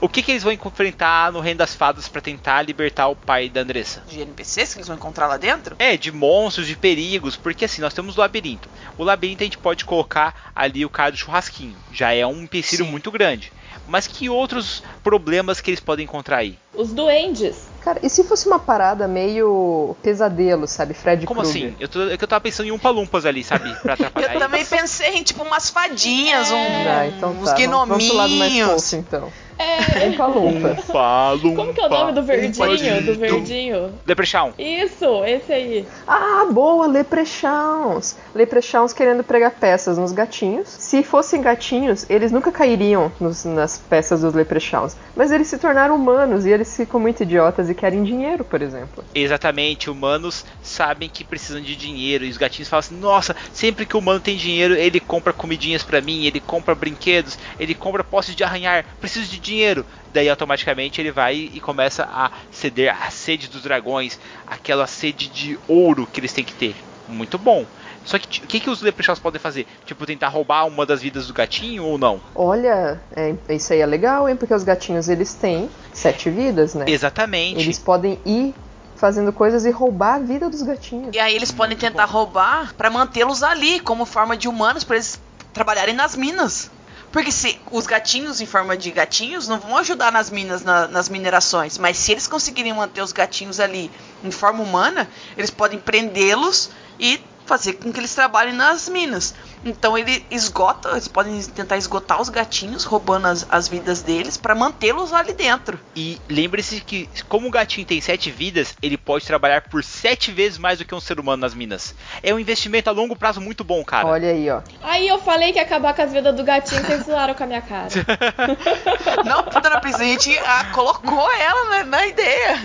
O que, que eles vão enfrentar no Reino das Fadas para tentar libertar o pai da Andressa? De NPCs que eles vão encontrar lá dentro? É, de monstros, de perigos, porque assim, nós temos o labirinto. O labirinto a gente pode colocar ali o cara do churrasquinho, já é um empecilho Sim. muito grande. Mas que outros problemas que eles podem encontrar aí? Os duendes. Cara, e se fosse uma parada meio pesadelo, sabe? Fred Como Krueger. assim? Eu, tô, é que eu tava pensando em um palumpas ali, sabe? Pra atrapalhar Eu também pensei em, tipo, umas fadinhas, um, Ah, então uns tá. Vamos, vamos pro lado mais gnominhos. fofo, então. É. Um palumpa. Palumpa. Como que é o nome do verdinho? Do verdinho? Leprechaun. Isso, esse aí. Ah, boa, leprechauns. Leprechauns querendo pregar peças nos gatinhos. Se fossem gatinhos, eles nunca cairiam nos- nas peças dos leprechauns. Mas eles se tornaram humanos e eles ficam muito idiotas e querem dinheiro, por exemplo. Exatamente, humanos sabem que precisam de dinheiro e os gatinhos falam assim: "Nossa, sempre que o humano tem dinheiro, ele compra comidinhas pra mim, ele compra brinquedos, ele compra postes de arranhar, preciso de dinheiro". Daí automaticamente ele vai e começa a ceder à sede dos dragões, aquela sede de ouro que eles têm que ter. Muito bom. Só que o que, que os leprechauns podem fazer? Tipo, tentar roubar uma das vidas do gatinho ou não? Olha, é, isso aí é legal, hein? Porque os gatinhos eles têm sete vidas, né? Exatamente. Eles podem ir fazendo coisas e roubar a vida dos gatinhos. E aí eles podem tentar roubar pra mantê-los ali como forma de humanos pra eles trabalharem nas minas. Porque se os gatinhos em forma de gatinhos não vão ajudar nas minas, na- nas minerações, mas se eles conseguirem manter os gatinhos ali em forma humana, eles podem prendê-los e fazer com que eles trabalhem nas minas. Então ele esgota, eles podem tentar esgotar os gatinhos, roubando as, as vidas deles pra mantê-los ali dentro. E lembre-se que, como o gatinho tem sete vidas, ele pode trabalhar por sete vezes mais do que um ser humano nas minas. É um investimento a longo prazo muito bom, cara. Olha aí, ó. Aí eu falei que ia acabar com as vidas do gatinho, vocês zoaram com a minha cara. Não, Priscila, a gente ah, colocou ela na, na ideia.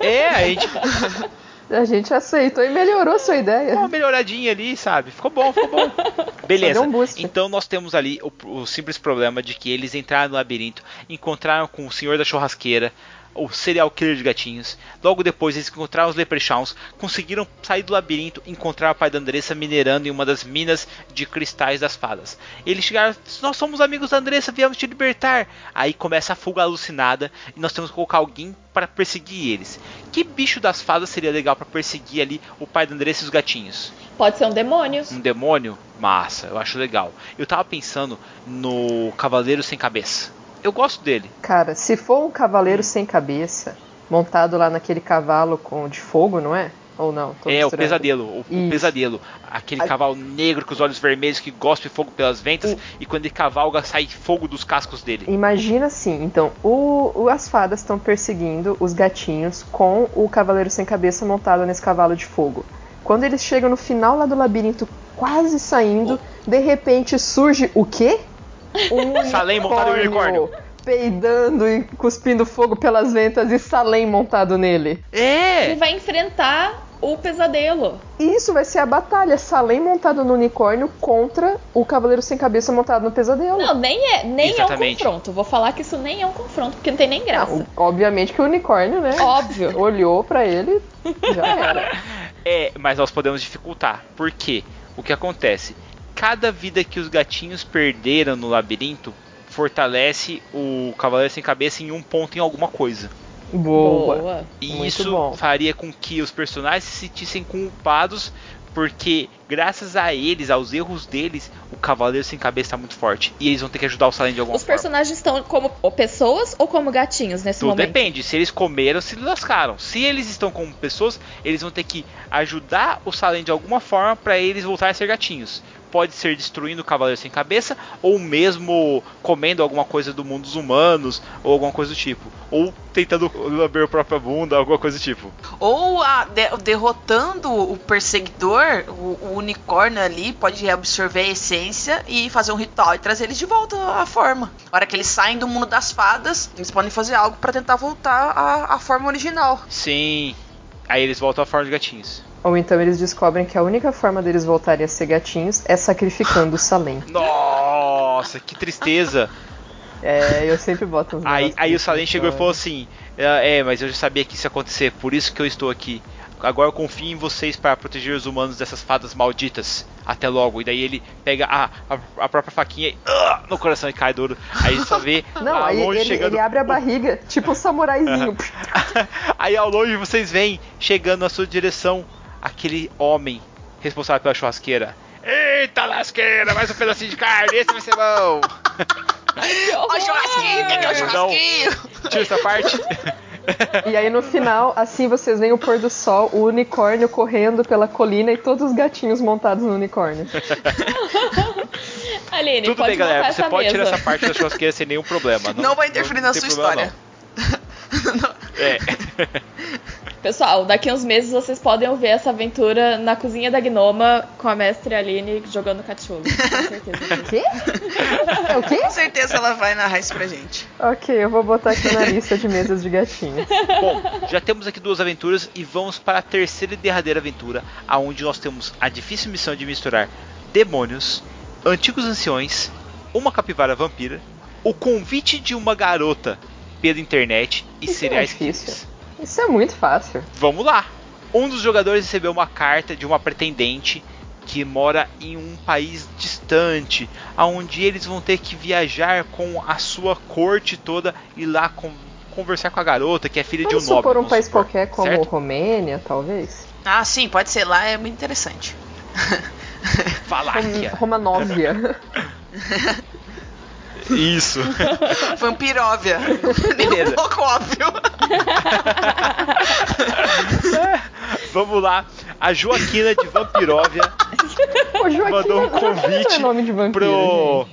É, a gente A gente aceitou e melhorou a sua ideia. uma melhoradinha ali, sabe? Ficou bom, ficou bom. Beleza. Um. Então nós temos ali o, o simples problema de que eles entraram no labirinto, encontraram com o senhor da churrasqueira, o serial killer de gatinhos. Logo depois eles encontraram os leprechauns, conseguiram sair do labirinto, encontrar o pai da Andressa minerando em uma das minas de cristais das fadas. Eles chegaram, nós somos amigos da Andressa, viemos te libertar. Aí começa a fuga alucinada e nós temos que colocar alguém para perseguir eles. Que bicho das fadas seria legal para perseguir ali o pai da Andressa e os gatinhos? Pode ser um demônio. Um demônio? Massa, eu acho legal. Eu tava pensando no Cavaleiro Sem Cabeça. Eu gosto dele. Cara, se for um cavaleiro sem cabeça, montado lá naquele cavalo com de fogo, não é? Ou não? É, o pesadelo. O, o pesadelo. Aquele cavalo negro com os olhos vermelhos que gospe fogo pelas ventas. O- E quando ele cavalga, sai fogo dos cascos dele. Imagina assim, então, o, o- as fadas estão perseguindo os gatinhos com o cavaleiro sem cabeça montado nesse cavalo de fogo. Quando eles chegam no final lá do labirinto, quase saindo, de repente surge o quê? Um Salem montado em unicórnio. Peidando e cuspindo fogo pelas ventas e Salem montado nele. É! Ele vai enfrentar o pesadelo. E isso vai ser a batalha, Salem montado no unicórnio contra o cavaleiro sem cabeça montado no pesadelo. Não, nem é, nem é um confronto. Vou falar que isso nem é um confronto, porque não tem nem graça. Não, obviamente que o unicórnio, né? Óbvio. Olhou pra ele, já era. É, mas nós podemos dificultar. Por quê? O que acontece? Cada vida que os gatinhos perderam no labirinto fortalece o Cavaleiro Sem Cabeça em um ponto em alguma coisa. Boa. E Muito isso bom. faria com que os personagens se sentissem culpados, porque graças a eles, aos erros deles, o Cavaleiro Sem Cabeça tá muito forte. E eles vão ter que ajudar o Salem de alguma Os forma. personagens estão como pessoas ou como gatinhos nesse Tudo momento? depende. Se eles comeram, se lascaram. Se eles estão como pessoas, eles vão ter que ajudar o Salem de alguma forma para eles voltarem a ser gatinhos. Pode ser destruindo o Cavaleiro Sem Cabeça, ou mesmo comendo alguma coisa do mundo dos humanos, ou alguma coisa do tipo. Ou tentando lamber a própria bunda, alguma coisa do tipo. Ou a- de- derrotando o perseguidor, o, o unicórnio ali pode absorver a essência e fazer um ritual e trazer eles de volta à forma. Na hora que eles saem do mundo das fadas, eles podem fazer algo pra tentar voltar à, à forma original. Sim. Aí eles voltam à forma de gatinhos. Ou então eles descobrem que a única forma deles voltarem a ser gatinhos é sacrificando o Salem. Nossa, que tristeza. É, eu sempre boto uns Aí, aí o Salem chegou e falou assim: É, mas eu já sabia que isso ia acontecer, por isso que eu estou aqui. Agora eu confio em vocês para proteger os humanos dessas fadas malditas. Até logo. E daí ele pega a, a, a própria faquinha e ah, no coração e cai duro. Aí só vê Não, aí longe ele, chegando. ele abre a barriga, tipo um samuraizinho. aí ao longe vocês veem chegando na sua direção aquele homem responsável pela churrasqueira. Eita lasqueira, mais um pedacinho de carne, esse vai ser bom. O churrasquinho, cadê o Não. churrasquinho? Tira essa parte. E aí no final, assim vocês veem o pôr do sol, o unicórnio correndo pela colina e todos os gatinhos montados no unicórnio. Aline, Tudo pode bem, galera. Você pode mesa. tirar essa parte da churrasqueira sem nenhum problema. Não vai interferir na tem sua problema, história. não. É. Pessoal, daqui uns meses vocês podem ouvir essa aventura na cozinha da Gnoma com a mestre Aline jogando cachorro. Com certeza. Quê? É o quê? Com certeza ela vai narrar isso pra gente. Ok, eu vou botar aqui na lista de mesas de gatinhos. Bom, já temos aqui duas aventuras e vamos para a terceira e derradeira aventura, aonde nós temos a difícil missão de misturar demônios, antigos anciões, uma capivara vampira, o convite de uma garota pela internet e Isso cereais é difícil. quentes. Isso é muito fácil. Vamos lá! Um dos jogadores recebeu uma carta de uma pretendente que mora em um país distante, aonde eles vão ter que viajar com a sua corte toda e lá com- conversar com a garota, que é filha Vamos de um nobre. supor um país supor, qualquer como certo? Romênia, talvez? Ah, sim, pode ser lá, é muito interessante. Valáquia. Rom Romanóvia. Isso. Vampiróvia. Beleza. Um pouco óbvio. Vamos lá. A Joaquina de Vampiróvia mandou um Joaquim não convite é nome de vampiro, pro.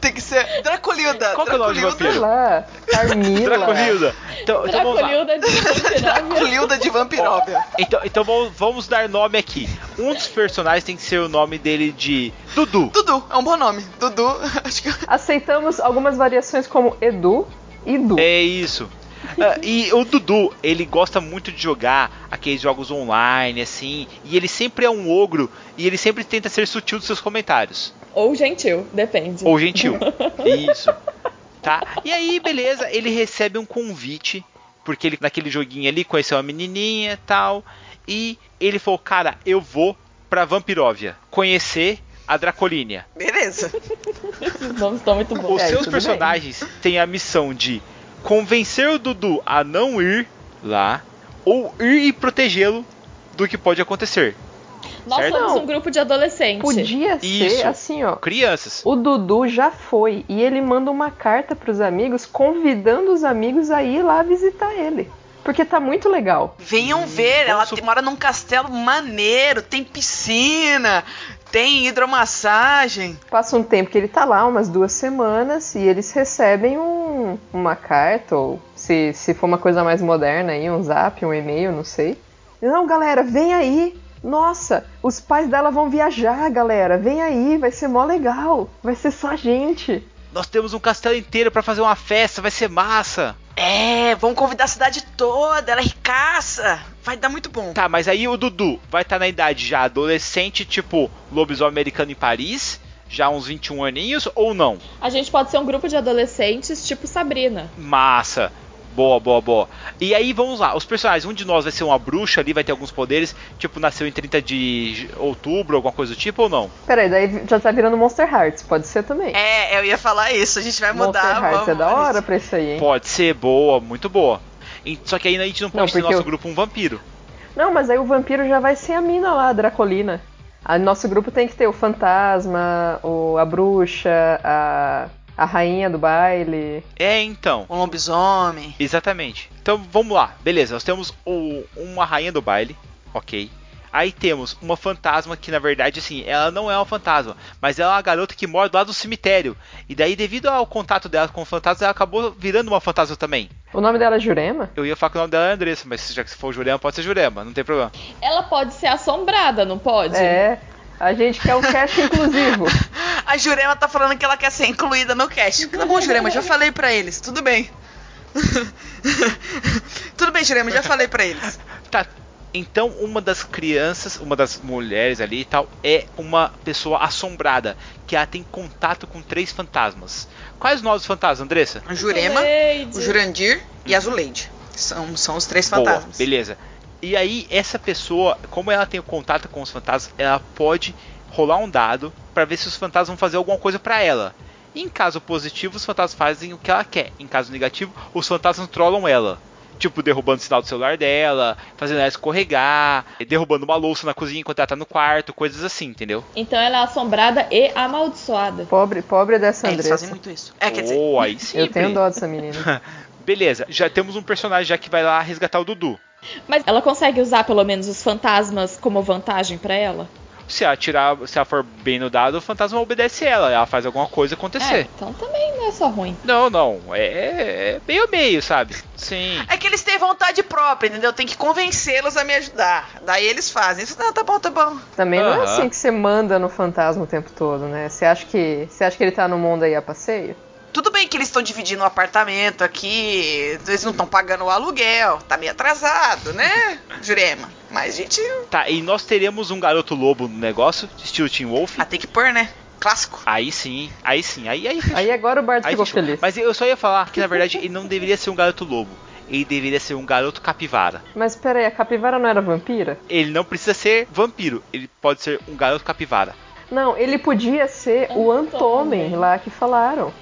Tem que ser Dracolilda. Qual que é o nome de Dracolilda. Sei lá, Carmila. Dracolilda. Então, então vamos lá. Dracolilda de Vampiróvia. Dracolilda de Vampiróvia. Então, então vamos, vamos dar nome aqui. Um dos personagens tem que ser o nome dele de Dudu. Dudu, é um bom nome. Dudu, acho que. Aceitamos algumas variações como Edu e Du. É isso. Ah, e o Dudu, ele gosta muito de jogar aqueles jogos online, assim, e ele sempre é um ogro e ele sempre tenta ser sutil dos seus comentários. Ou gentil, depende. Ou gentil. Isso. Tá? E aí, beleza, ele recebe um convite, porque ele naquele joguinho ali conheceu uma menininha e tal, e ele falou: "Cara, eu vou pra Vampiróvia conhecer a Dracolínia". Beleza. Esses nomes estão muito bons. Os É, seus personagens têm a missão de convencer o Dudu a não ir lá ou ir e protegê-lo do que pode acontecer. Nós certo? somos um grupo de adolescentes. Podia ser Isso. assim, ó. Crianças. O Dudu já foi e ele manda uma carta pros amigos convidando os amigos a ir lá visitar ele. Porque tá muito legal. Venham ver, ela su- te- mora num castelo maneiro, tem piscina, tem hidromassagem. Passa um tempo que ele tá lá, umas duas semanas, e eles recebem um- uma carta, ou se, se for uma coisa mais moderna aí, um zap, um e-mail, não sei. Não, galera, vem aí. Nossa, os pais dela vão viajar, galera. Vem aí, vai ser mó legal. Vai ser só a gente. Nós temos um castelo inteiro pra fazer uma festa, vai ser massa. É, vamos convidar a cidade toda, ela é ricaça. Vai dar muito bom. Tá, mas aí o Dudu vai estar na idade já adolescente, tipo lobisomem americano em Paris, já uns 21 aninhos ou não? A gente pode ser um grupo de adolescentes tipo Sabrina. Massa. Boa, boa, boa. E aí vamos lá, os personagens, um de nós vai ser uma bruxa ali, vai ter alguns poderes, tipo, nasceu em 30 de outubro, alguma coisa do tipo ou não? Peraí, daí já tá virando Monster Hearts, pode ser também. É, eu ia falar isso, a gente vai mudar. Monster Hearts vamos é da hora pra isso aí, hein? Pode ser, boa, muito boa. E- Só que aí a gente não pode Não, ter no nosso eu- grupo um vampiro. Não, mas aí o vampiro já vai ser a mina lá, a Dracolina. A nosso grupo tem que ter o fantasma, o, a bruxa, a, a rainha do baile. É, então. Um lobisomem. Exatamente. Então vamos lá, beleza. Nós temos o- uma rainha do baile, ok. Aí temos uma fantasma que na verdade assim, ela não é uma fantasma, mas ela é uma garota que mora do lado do cemitério. E daí devido ao contato dela com o fantasma, ela acabou virando uma fantasma também. O nome dela é Jurema? Eu ia falar que o nome dela é Andressa, mas já que se for Jurema, pode ser Jurema, não tem problema. Ela pode ser assombrada, não pode? É, a gente quer o cast inclusivo. A Jurema tá falando que ela quer ser incluída no cast. Tá bom, Jurema, já falei pra eles. Tudo bem. Tudo bem, Jurema, já falei pra eles. Tá. Então, uma das crianças, uma das mulheres ali e tal, é uma pessoa assombrada, que ela tem contato com três fantasmas. Quais os nomes dos fantasmas, Andressa? A Jurema, Zuleide. o Jurandir e a Zuleide. São, são os três Boa, fantasmas. beleza. E aí, essa pessoa, como ela tem o contato com os fantasmas, ela pode rolar um dado pra ver se os fantasmas vão fazer alguma coisa pra ela. Em caso positivo, os fantasmas fazem o que ela quer. Em caso negativo, os fantasmas trollam ela. Tipo, derrubando o sinal do celular dela, fazendo ela escorregar, derrubando uma louça na cozinha enquanto ela tá no quarto, coisas assim, entendeu? Então ela é assombrada e amaldiçoada. Pobre, pobre dessa É, eles Andressa. fazem muito isso. É, quer dizer, Oh, aí sim. Eu tenho dó dessa menina. Beleza, já temos um personagem já que vai lá resgatar o Dudu. Mas ela consegue usar pelo menos os fantasmas como vantagem pra ela? Se ela tirar, se ela for bem no dado, o fantasma obedece ela, ela faz alguma coisa É, acontecer. então também não é só ruim. Não, não, é, é meio a meio, sabe? Sim. é que eles têm vontade própria, entendeu? Tem que convencê-los a me ajudar. Daí eles fazem isso. Não, tá bom, tá bom. Também não é assim que você manda no fantasma o tempo todo, né? Você acha que, você acha que ele tá no mundo aí a passeio? Tudo bem que eles estão dividindo o apartamento aqui, eles não estão pagando o aluguel, tá meio atrasado, né, Jurema? Mas a gente Tá, e nós teremos um garoto lobo no negócio, estilo Team Wolf. vai ter que pôr, né? Clássico. Aí sim, aí sim, aí aí. Aí agora o Bart Aí ficou fechou. feliz. Mas eu só ia falar que na verdade ele não deveria ser um garoto lobo. Ele deveria ser um garoto capivara. Mas pera aí, a capivara não era vampira? Ele não precisa ser vampiro, ele pode ser um garoto capivara. Não, ele podia ser o Antomen. Antomen lá que falaram.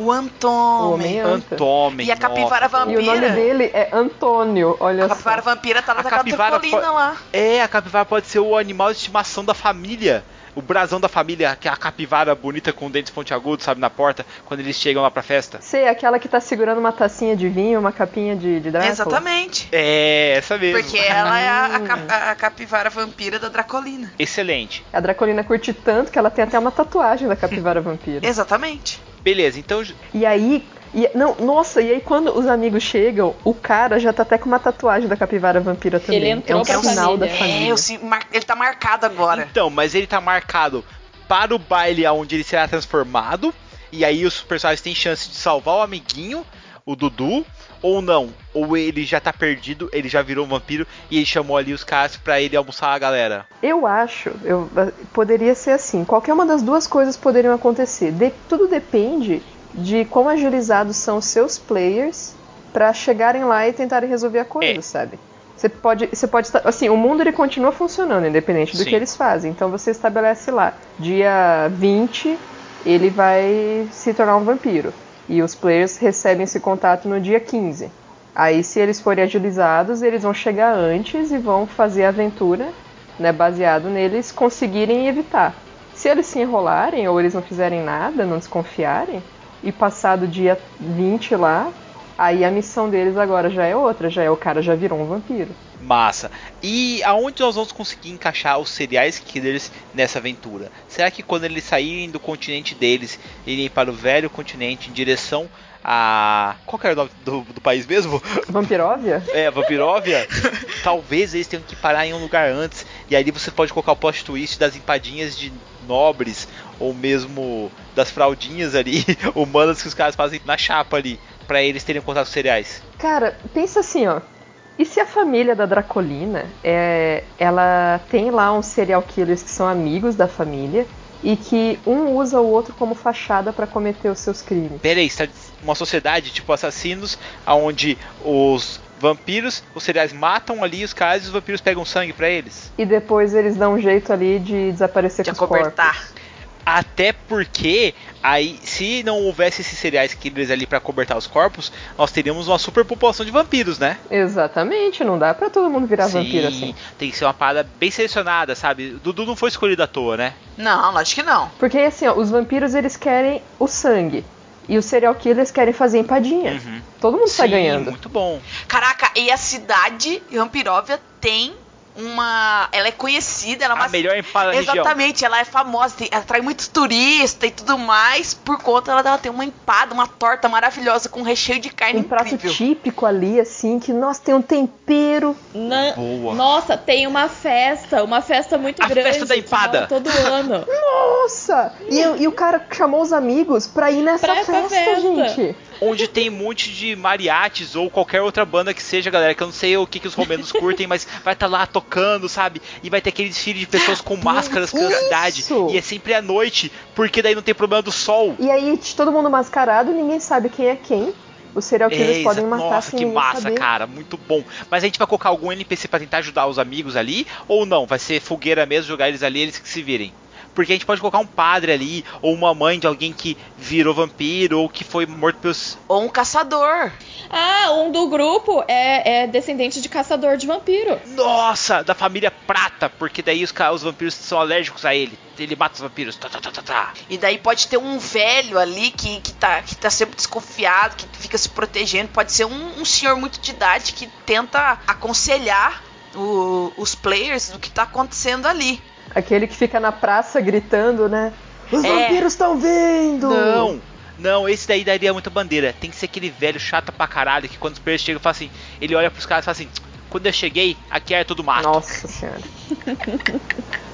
O O Antônio. anta. Antomen. E a capivara nossa. E o nome Vampira? dele é Antônio, olha A capivara só. vampira tá lá A capivara lá. É, a capivara pode ser o animal de estimação da família. O brasão da família, que é a capivara bonita com dentes pontiagudos, sabe, na porta, quando eles chegam lá pra festa. Sei, aquela que tá segurando uma tacinha de vinho, uma capinha de, de Drácula. Exatamente. É, essa mesmo. Porque ela é a, a cap- a capivara vampira da Dracolina. Excelente. A Dracolina curte tanto que ela tem até uma tatuagem da capivara vampira. Exatamente. Beleza, então E aí, e- não, nossa, e aí quando os amigos chegam, o cara já tá até com uma tatuagem da capivara vampira também. Ele entrou é um pra sinal família. da É, família. eu se mar- ele tá marcado agora. Então, mas ele tá marcado para o baile onde ele será transformado. E aí os personagens têm chance de salvar o amiguinho, o Dudu, ou não. Ou ele já tá perdido, ele já virou um vampiro e ele chamou ali os caras pra ele almoçar a galera. Eu acho, eu, poderia ser assim. Qualquer uma das duas coisas poderiam acontecer. De- tudo depende de quão agilizados são os seus players pra chegarem lá e tentarem resolver a coisa, É. sabe? Você pode, você pode estar, assim, o mundo ele continua funcionando independente do Sim. que eles fazem. Então você estabelece lá, dia 20 ele vai se tornar um vampiro e os players recebem esse contato no dia 15. Aí se eles forem agilizados, eles vão chegar antes e vão fazer a aventura né, baseado neles conseguirem evitar. Se eles se enrolarem ou eles não fizerem nada, não desconfiarem, e passar do dia 20 lá, aí a missão deles agora já é outra, já é o cara já virou um vampiro. Massa. E aonde nós vamos conseguir encaixar os seriais killers nessa aventura? Será que quando eles saírem do continente deles, irem para o velho continente em direção a. Qual que era o nome do, do país mesmo? Vampiróvia? É, Vampiróvia. Talvez eles tenham que parar em um lugar antes. E aí você pode colocar o plot twist das empadinhas de nobres. Ou mesmo das fraldinhas ali, humanas que os caras fazem na chapa ali. Pra eles terem contato com cereais. Cara, pensa assim, ó. E se a família da Dracolina, é, ela tem lá uns serial killers que são amigos da família e que um usa o outro como fachada pra cometer os seus crimes? Pera aí, você tá uma sociedade tipo assassinos, onde os vampiros, os cereais matam ali os caras e os vampiros pegam sangue pra eles. E depois eles dão um jeito ali de desaparecer De com os corpos. Até porque aí, se não houvesse esses cereais killers ali pra cobertar os corpos, nós teríamos uma superpopulação de vampiros, né? Exatamente, não dá pra todo mundo virar vampiro assim. tem que ser uma parada bem selecionada, sabe? Dudu não foi escolhido à toa, né? Não, lógico que não. Porque assim, ó, os vampiros eles querem o sangue. E os serial killers querem fazer empadinha. Uhum. Todo mundo tá Sim, ganhando. muito bom. Caraca, e a cidade Vampiróvia tem uma. Ela é conhecida, ela é uma. A melhor empada. Exatamente, ela é famosa, tem- atrai muitos turistas e tudo mais, por conta ela, dela ter uma empada, uma torta maravilhosa com recheio de carne Um prato incrível. típico ali, assim, que, nossa, tem um tempero. Na- Boa. Nossa, tem uma festa, uma festa muito A grande. festa da empada. Todo ano. Nossa! E, e o cara chamou os amigos pra ir nessa pra festa, festa. gente. Onde tem um monte de mariachis ou qualquer outra banda que seja, galera, que eu não sei o que, que os romenos curtem, mas vai estar lá tocando, sabe? E vai ter aquele desfile de pessoas com máscaras pela cidade. E é sempre à noite, porque daí não tem problema do sol. E aí, todo mundo mascarado, ninguém sabe quem é quem. Os serial killers É, podem matar Nossa, que massa, saber. cara. Muito bom. Mas a gente vai colocar algum NPC pra tentar ajudar os amigos ali? Ou não? Vai ser fogueira mesmo, jogar eles ali, eles que se virem. Porque a gente pode colocar um padre ali, ou uma mãe de alguém que virou vampiro, ou que foi morto pelos. Ou um caçador. Ah, um do grupo é, é descendente de caçador de vampiro. Nossa, da família Prata, porque daí os, os vampiros são alérgicos a ele. Ele mata os vampiros. Tá, tá, tá, tá, tá. E daí pode ter um velho ali que, que, tá, que tá sempre desconfiado, que fica se protegendo. Pode ser um, um senhor muito de idade que tenta aconselhar o- os players do que tá acontecendo ali. Aquele que fica na praça gritando, né? Os É. vampiros estão vindo! Não, não, esse daí daria muita bandeira. Tem que ser aquele velho chato pra caralho que quando os players chegam, fala assim, ele olha pros caras e fala assim: quando eu cheguei, aqui é tudo mato. Nossa senhora.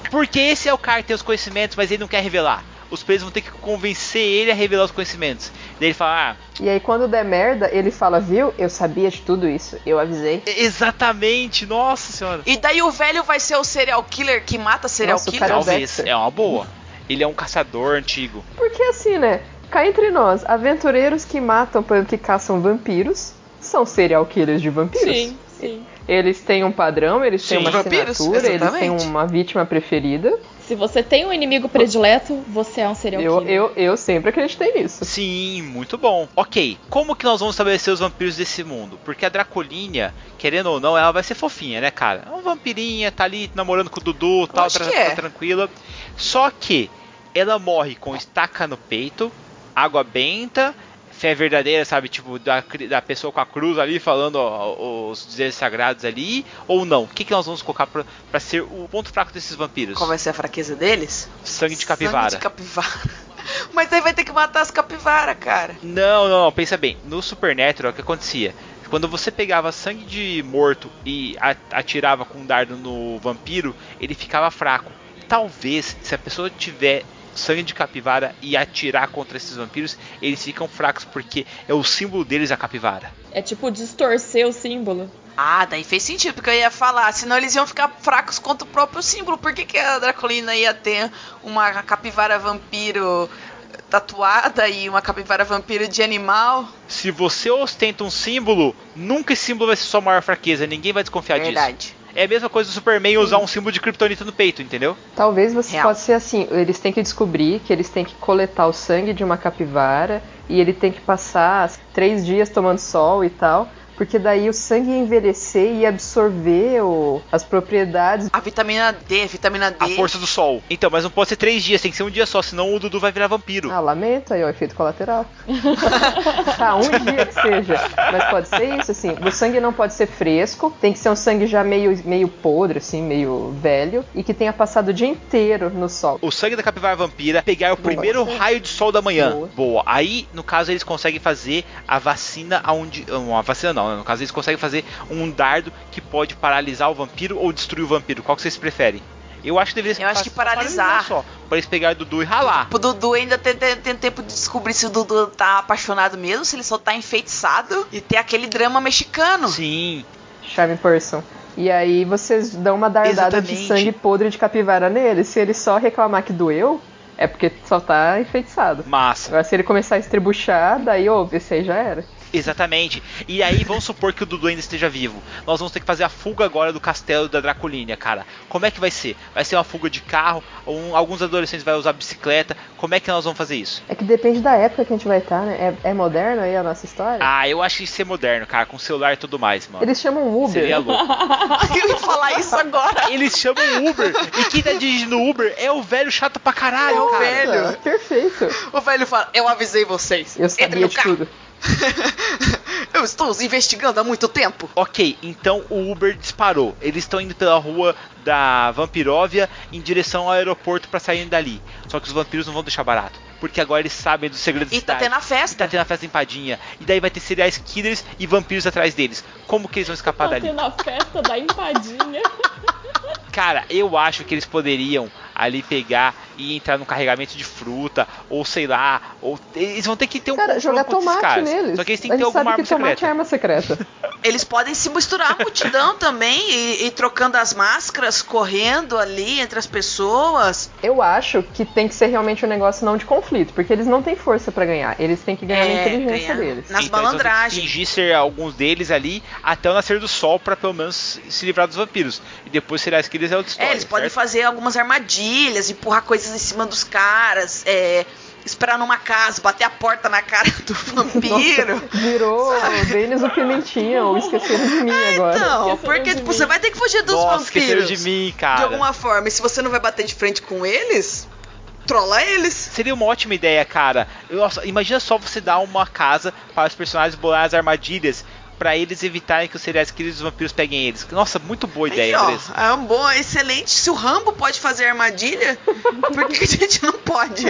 Porque esse é o cara que tem os conhecimentos, mas ele não quer revelar. Os players vão ter que convencer ele a revelar os conhecimentos. Daí ele fala: ah, E aí, quando der merda, ele fala, viu? Eu sabia de tudo isso, eu avisei. exatamente, nossa senhora. E daí o velho vai ser o serial killer que mata serial Nossa, o killer? cara- Talvez, é uma boa. Ele é um caçador antigo. Porque assim, né? Cá entre nós, aventureiros que matam, por exemplo, que caçam vampiros, são serial killers de vampiros. Sim, sim. Eles têm um padrão, eles têm Sim. uma Vampiros, assinatura, eles têm exatamente. uma vítima preferida. Se você tem um inimigo predileto, você é um serial Eu, killer. eu, eu sempre acreditei nisso. Sim, muito bom. Ok, como que nós vamos estabelecer os vampiros desse mundo? Porque a Dracolinha, querendo ou não, ela vai ser fofinha, né, cara? É uma vampirinha, tá ali namorando com o Dudu, tal, que é. tá tranquila. Só que ela morre com estaca no peito, água benta, fé verdadeira, sabe? Tipo, da, da pessoa com a cruz ali falando ó, os dizeres sagrados ali, ou não? O que, que nós vamos colocar pra, pra ser o ponto fraco desses vampiros? Qual vai ser a fraqueza deles? Sangue de capivara. Sangue de capivara. Mas aí vai ter que matar as capivaras, cara. Não, não, não, pensa bem. No Supernatural, o que acontecia? Quando você pegava sangue de morto e atirava com um dardo no vampiro, ele ficava fraco. Talvez, se a pessoa tiver sangue de capivara e atirar contra esses vampiros, eles ficam fracos porque é o símbolo deles a capivara. É tipo distorcer o símbolo. Ah, daí fez sentido, porque eu ia falar, senão eles iam ficar fracos contra o próprio símbolo. Por que, que a Dracolina ia ter uma capivara vampiro tatuada e uma capivara vampiro de animal? Se você ostenta um símbolo, nunca esse símbolo vai ser sua maior fraqueza, ninguém vai desconfiar disso. Verdade. É a mesma coisa do Superman usar um símbolo de kryptonita no peito, entendeu? Talvez você Real. pode ser assim, eles têm que descobrir que eles têm que coletar o sangue de uma capivara e ele tem que passar três dias tomando sol e tal, porque daí o sangue ia envelhecer e absorver o- as propriedades. A vitamina D, a vitamina D. A força do sol. Então, mas não pode ser três dias, tem que ser um dia só, senão o Dudu vai virar vampiro. Ah, lamento aí, ó, efeito colateral. tá, um dia que seja. Mas pode ser isso, assim. O sangue não pode ser fresco, tem que ser um sangue já meio, meio podre, assim, meio velho, e que tenha passado o dia inteiro no sol. O sangue da capivara vampira pegar o primeiro raio de sol da manhã. Boa. Boa. Aí, no caso, eles conseguem fazer a vacina aonde. Uma vacina não, né? No caso, eles conseguem fazer um dardo que pode paralisar o vampiro ou destruir o vampiro. Qual que vocês preferem? Eu acho que deveria ser Eu acho que só paralisar. só. Pra eles pegarem o Dudu e ralar. O Dudu ainda tem, tem- tem tempo de descobrir se o Dudu tá apaixonado mesmo, se ele só tá enfeitiçado e ter aquele drama mexicano. Sim. Charme person. E aí vocês dão uma dardada de Exatamente. sangue podre de capivara nele. Se ele só reclamar que doeu, É porque só tá enfeitiçado. Massa. Agora, se ele começar a estribuchar, daí, ô, esse aí já era. Exatamente. E aí, vamos supor que o Dudu ainda esteja vivo. Nós vamos ter que fazer a fuga agora do castelo da Draculínia, cara. Como é que vai ser? Vai ser uma fuga de carro? Um, alguns adolescentes vão usar bicicleta? Como é que nós vamos fazer isso? É que depende da época que a gente vai estar, né? É, é moderno aí a nossa história? Ah, eu acho que isso é moderno, cara, com celular e tudo mais, mano. Eles chamam Uber. Seria louco. Eu ia falar isso agora. Eles chamam Uber. E quem tá dirigindo Uber é o velho chato pra caralho, o cara. velho. Perfeito. O velho fala, eu avisei vocês. Eu Entre sabia no de carro. tudo. eu estou os investigando há muito tempo. Ok, então o Uber disparou. Eles estão indo pela rua da Vampiróvia em direção ao aeroporto pra saírem dali. Só que os vampiros não vão deixar barato. Porque agora eles sabem dos segredos E da tá cidade. tendo a E festa. tá tendo a festa empadinha. E daí vai ter serial killers e vampiros atrás deles. Como que eles vão escapar Tá dali? tendo a festa da empadinha. Cara, eu acho que eles poderiam ali pegar e entrar no carregamento de fruta, ou sei lá, ou eles vão ter que ter um Cara, jogar tomate caras. neles. Só que eles têm que ter alguma sabe arma secreta. é arma secreta. Eles podem se misturar a multidão também e, e trocando as máscaras, correndo ali entre as pessoas. Eu acho que tem que ser realmente um negócio não de conflito, porque eles não têm força pra ganhar. Eles têm que ganhar na É, inteligência ganhar deles. Nas Então, malandragens. fingir ser alguns deles ali até o nascer do sol pra pelo menos se livrar dos vampiros. E depois será que eles é outra história. É, eles podem certo? fazer algumas armadilhas, empurrar coisas em cima dos caras, é, esperar numa casa, bater a porta na cara do vampiro. Nossa, virou Denis o Pimentinha, ou esqueceram de mim agora. Então, Esqueceram porque de tipo, você vai ter que fugir dos Nossa, esqueceram vampiros. de mim, de cara. alguma forma. E se você não vai bater de frente com eles, trola eles. Seria uma ótima ideia, cara. Nossa, imagina só você dar uma casa para os personagens bolar as armadilhas pra eles evitarem que os serial killers e os vampiros peguem eles. Nossa, muito boa ideia, Aí, ó, é um bom, excelente. Se o Rambo pode fazer armadilha, por que a gente não pode?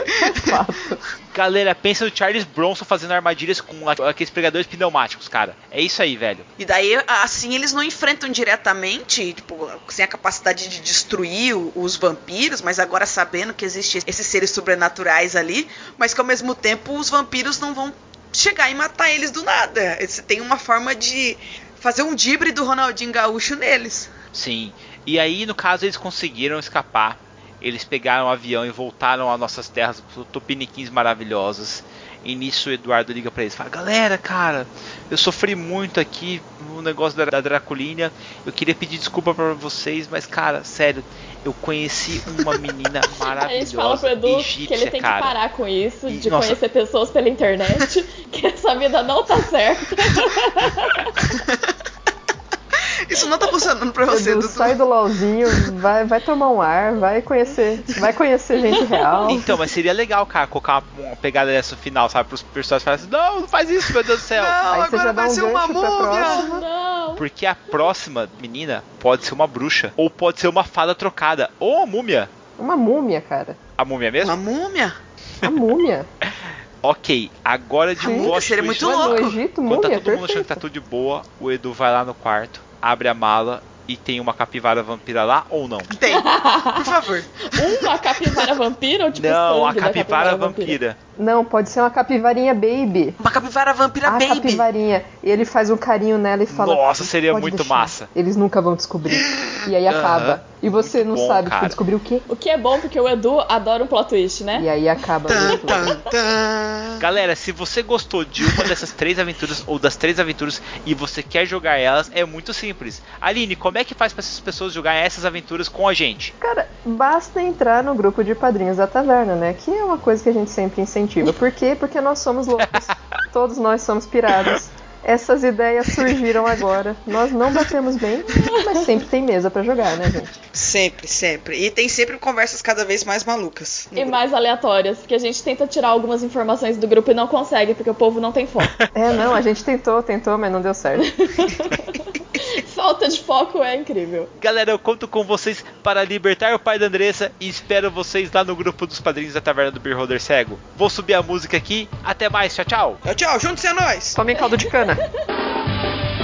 Galera, pensa no Charles Bronson fazendo armadilhas com aqueles pregadores pneumáticos, cara. É isso aí, velho. E daí, assim, eles não enfrentam diretamente, tipo, sem a capacidade de destruir os vampiros, mas agora sabendo que existem esses seres sobrenaturais ali, mas que ao mesmo tempo os vampiros não vão chegar e matar eles do nada. Você tem uma forma de fazer um dibre do Ronaldinho Gaúcho neles. Sim. E aí, no caso, eles conseguiram escapar. Eles pegaram o avião e voltaram às nossas terras tupiniquins maravilhosas. E nisso o Eduardo liga pra eles fala: Galera, cara, eu sofri muito aqui no negócio da, da Draculínia. Eu queria pedir desculpa pra vocês, mas, cara, sério, eu conheci uma menina A maravilhosa. gente fala pro Edu egípcia, que ele tem cara. que parar com isso, de nossa. conhecer pessoas pela internet, que essa vida não tá certa. Isso não tá funcionando pra você, Edu, Dudu. sai do LOLzinho, vai, vai tomar um ar, vai conhecer, vai conhecer gente real. Então, mas seria legal, cara, colocar uma, uma pegada dessa no final, sabe? Para os personagens falarem assim: Não, não faz isso, meu Deus do céu. Não, Aí agora vai um ser uma múmia. Porque a próxima menina pode ser uma bruxa, ou pode ser uma fada trocada, ou uma múmia. Uma múmia, cara. A múmia mesmo? Uma múmia? A múmia. Ok, agora de plot seria muito louco. Egito, Quando tá múmia, todo mundo achando que tá tudo de boa, o Edu vai lá no quarto, abre a mala e tem uma capivara vampira lá ou não? Tem, por favor. Uma capivara vampira ou tipo não, a da capivara vampira. Não, pode ser uma capivarinha baby. Uma capivara vampira a baby. capivarinha. E ele faz um carinho nela e fala. Nossa, seria "Pode muito deixar, massa." Eles nunca vão descobrir. E aí acaba. E você Muito não bom, sabe cara. que descobriu o quê? O que é bom porque o Edu adora um plot twist, né? E aí acaba. Tan, mesmo. tan, tan. Galera, se você gostou de uma dessas três aventuras ou das três aventuras e você quer jogar elas, é muito simples. Aline, como é que faz para essas pessoas jogarem essas aventuras com a gente? Cara, basta entrar no grupo de padrinhos da taverna, né? Que é uma coisa que a gente sempre incentiva. Por quê? Porque nós somos loucos. Todos nós somos pirados. Essas ideias surgiram agora. Nós não batemos bem, mas sempre tem mesa pra jogar, né, gente? Sempre, sempre. E tem sempre conversas cada vez mais malucas. E grupo. mais aleatórias, que a gente tenta tirar algumas informações do grupo e não consegue, porque o povo não tem foco. É, não, a gente tentou, tentou, mas não deu certo. Falta de foco é incrível. Galera, eu conto com vocês para libertar o pai da Andressa e espero vocês lá no grupo dos padrinhos da Taverna do Beholder Cego. Vou subir a música aqui. Até mais, tchau, tchau. Tchau, tchau. Junte-se a nós. Tomem caldo de cana. Ana.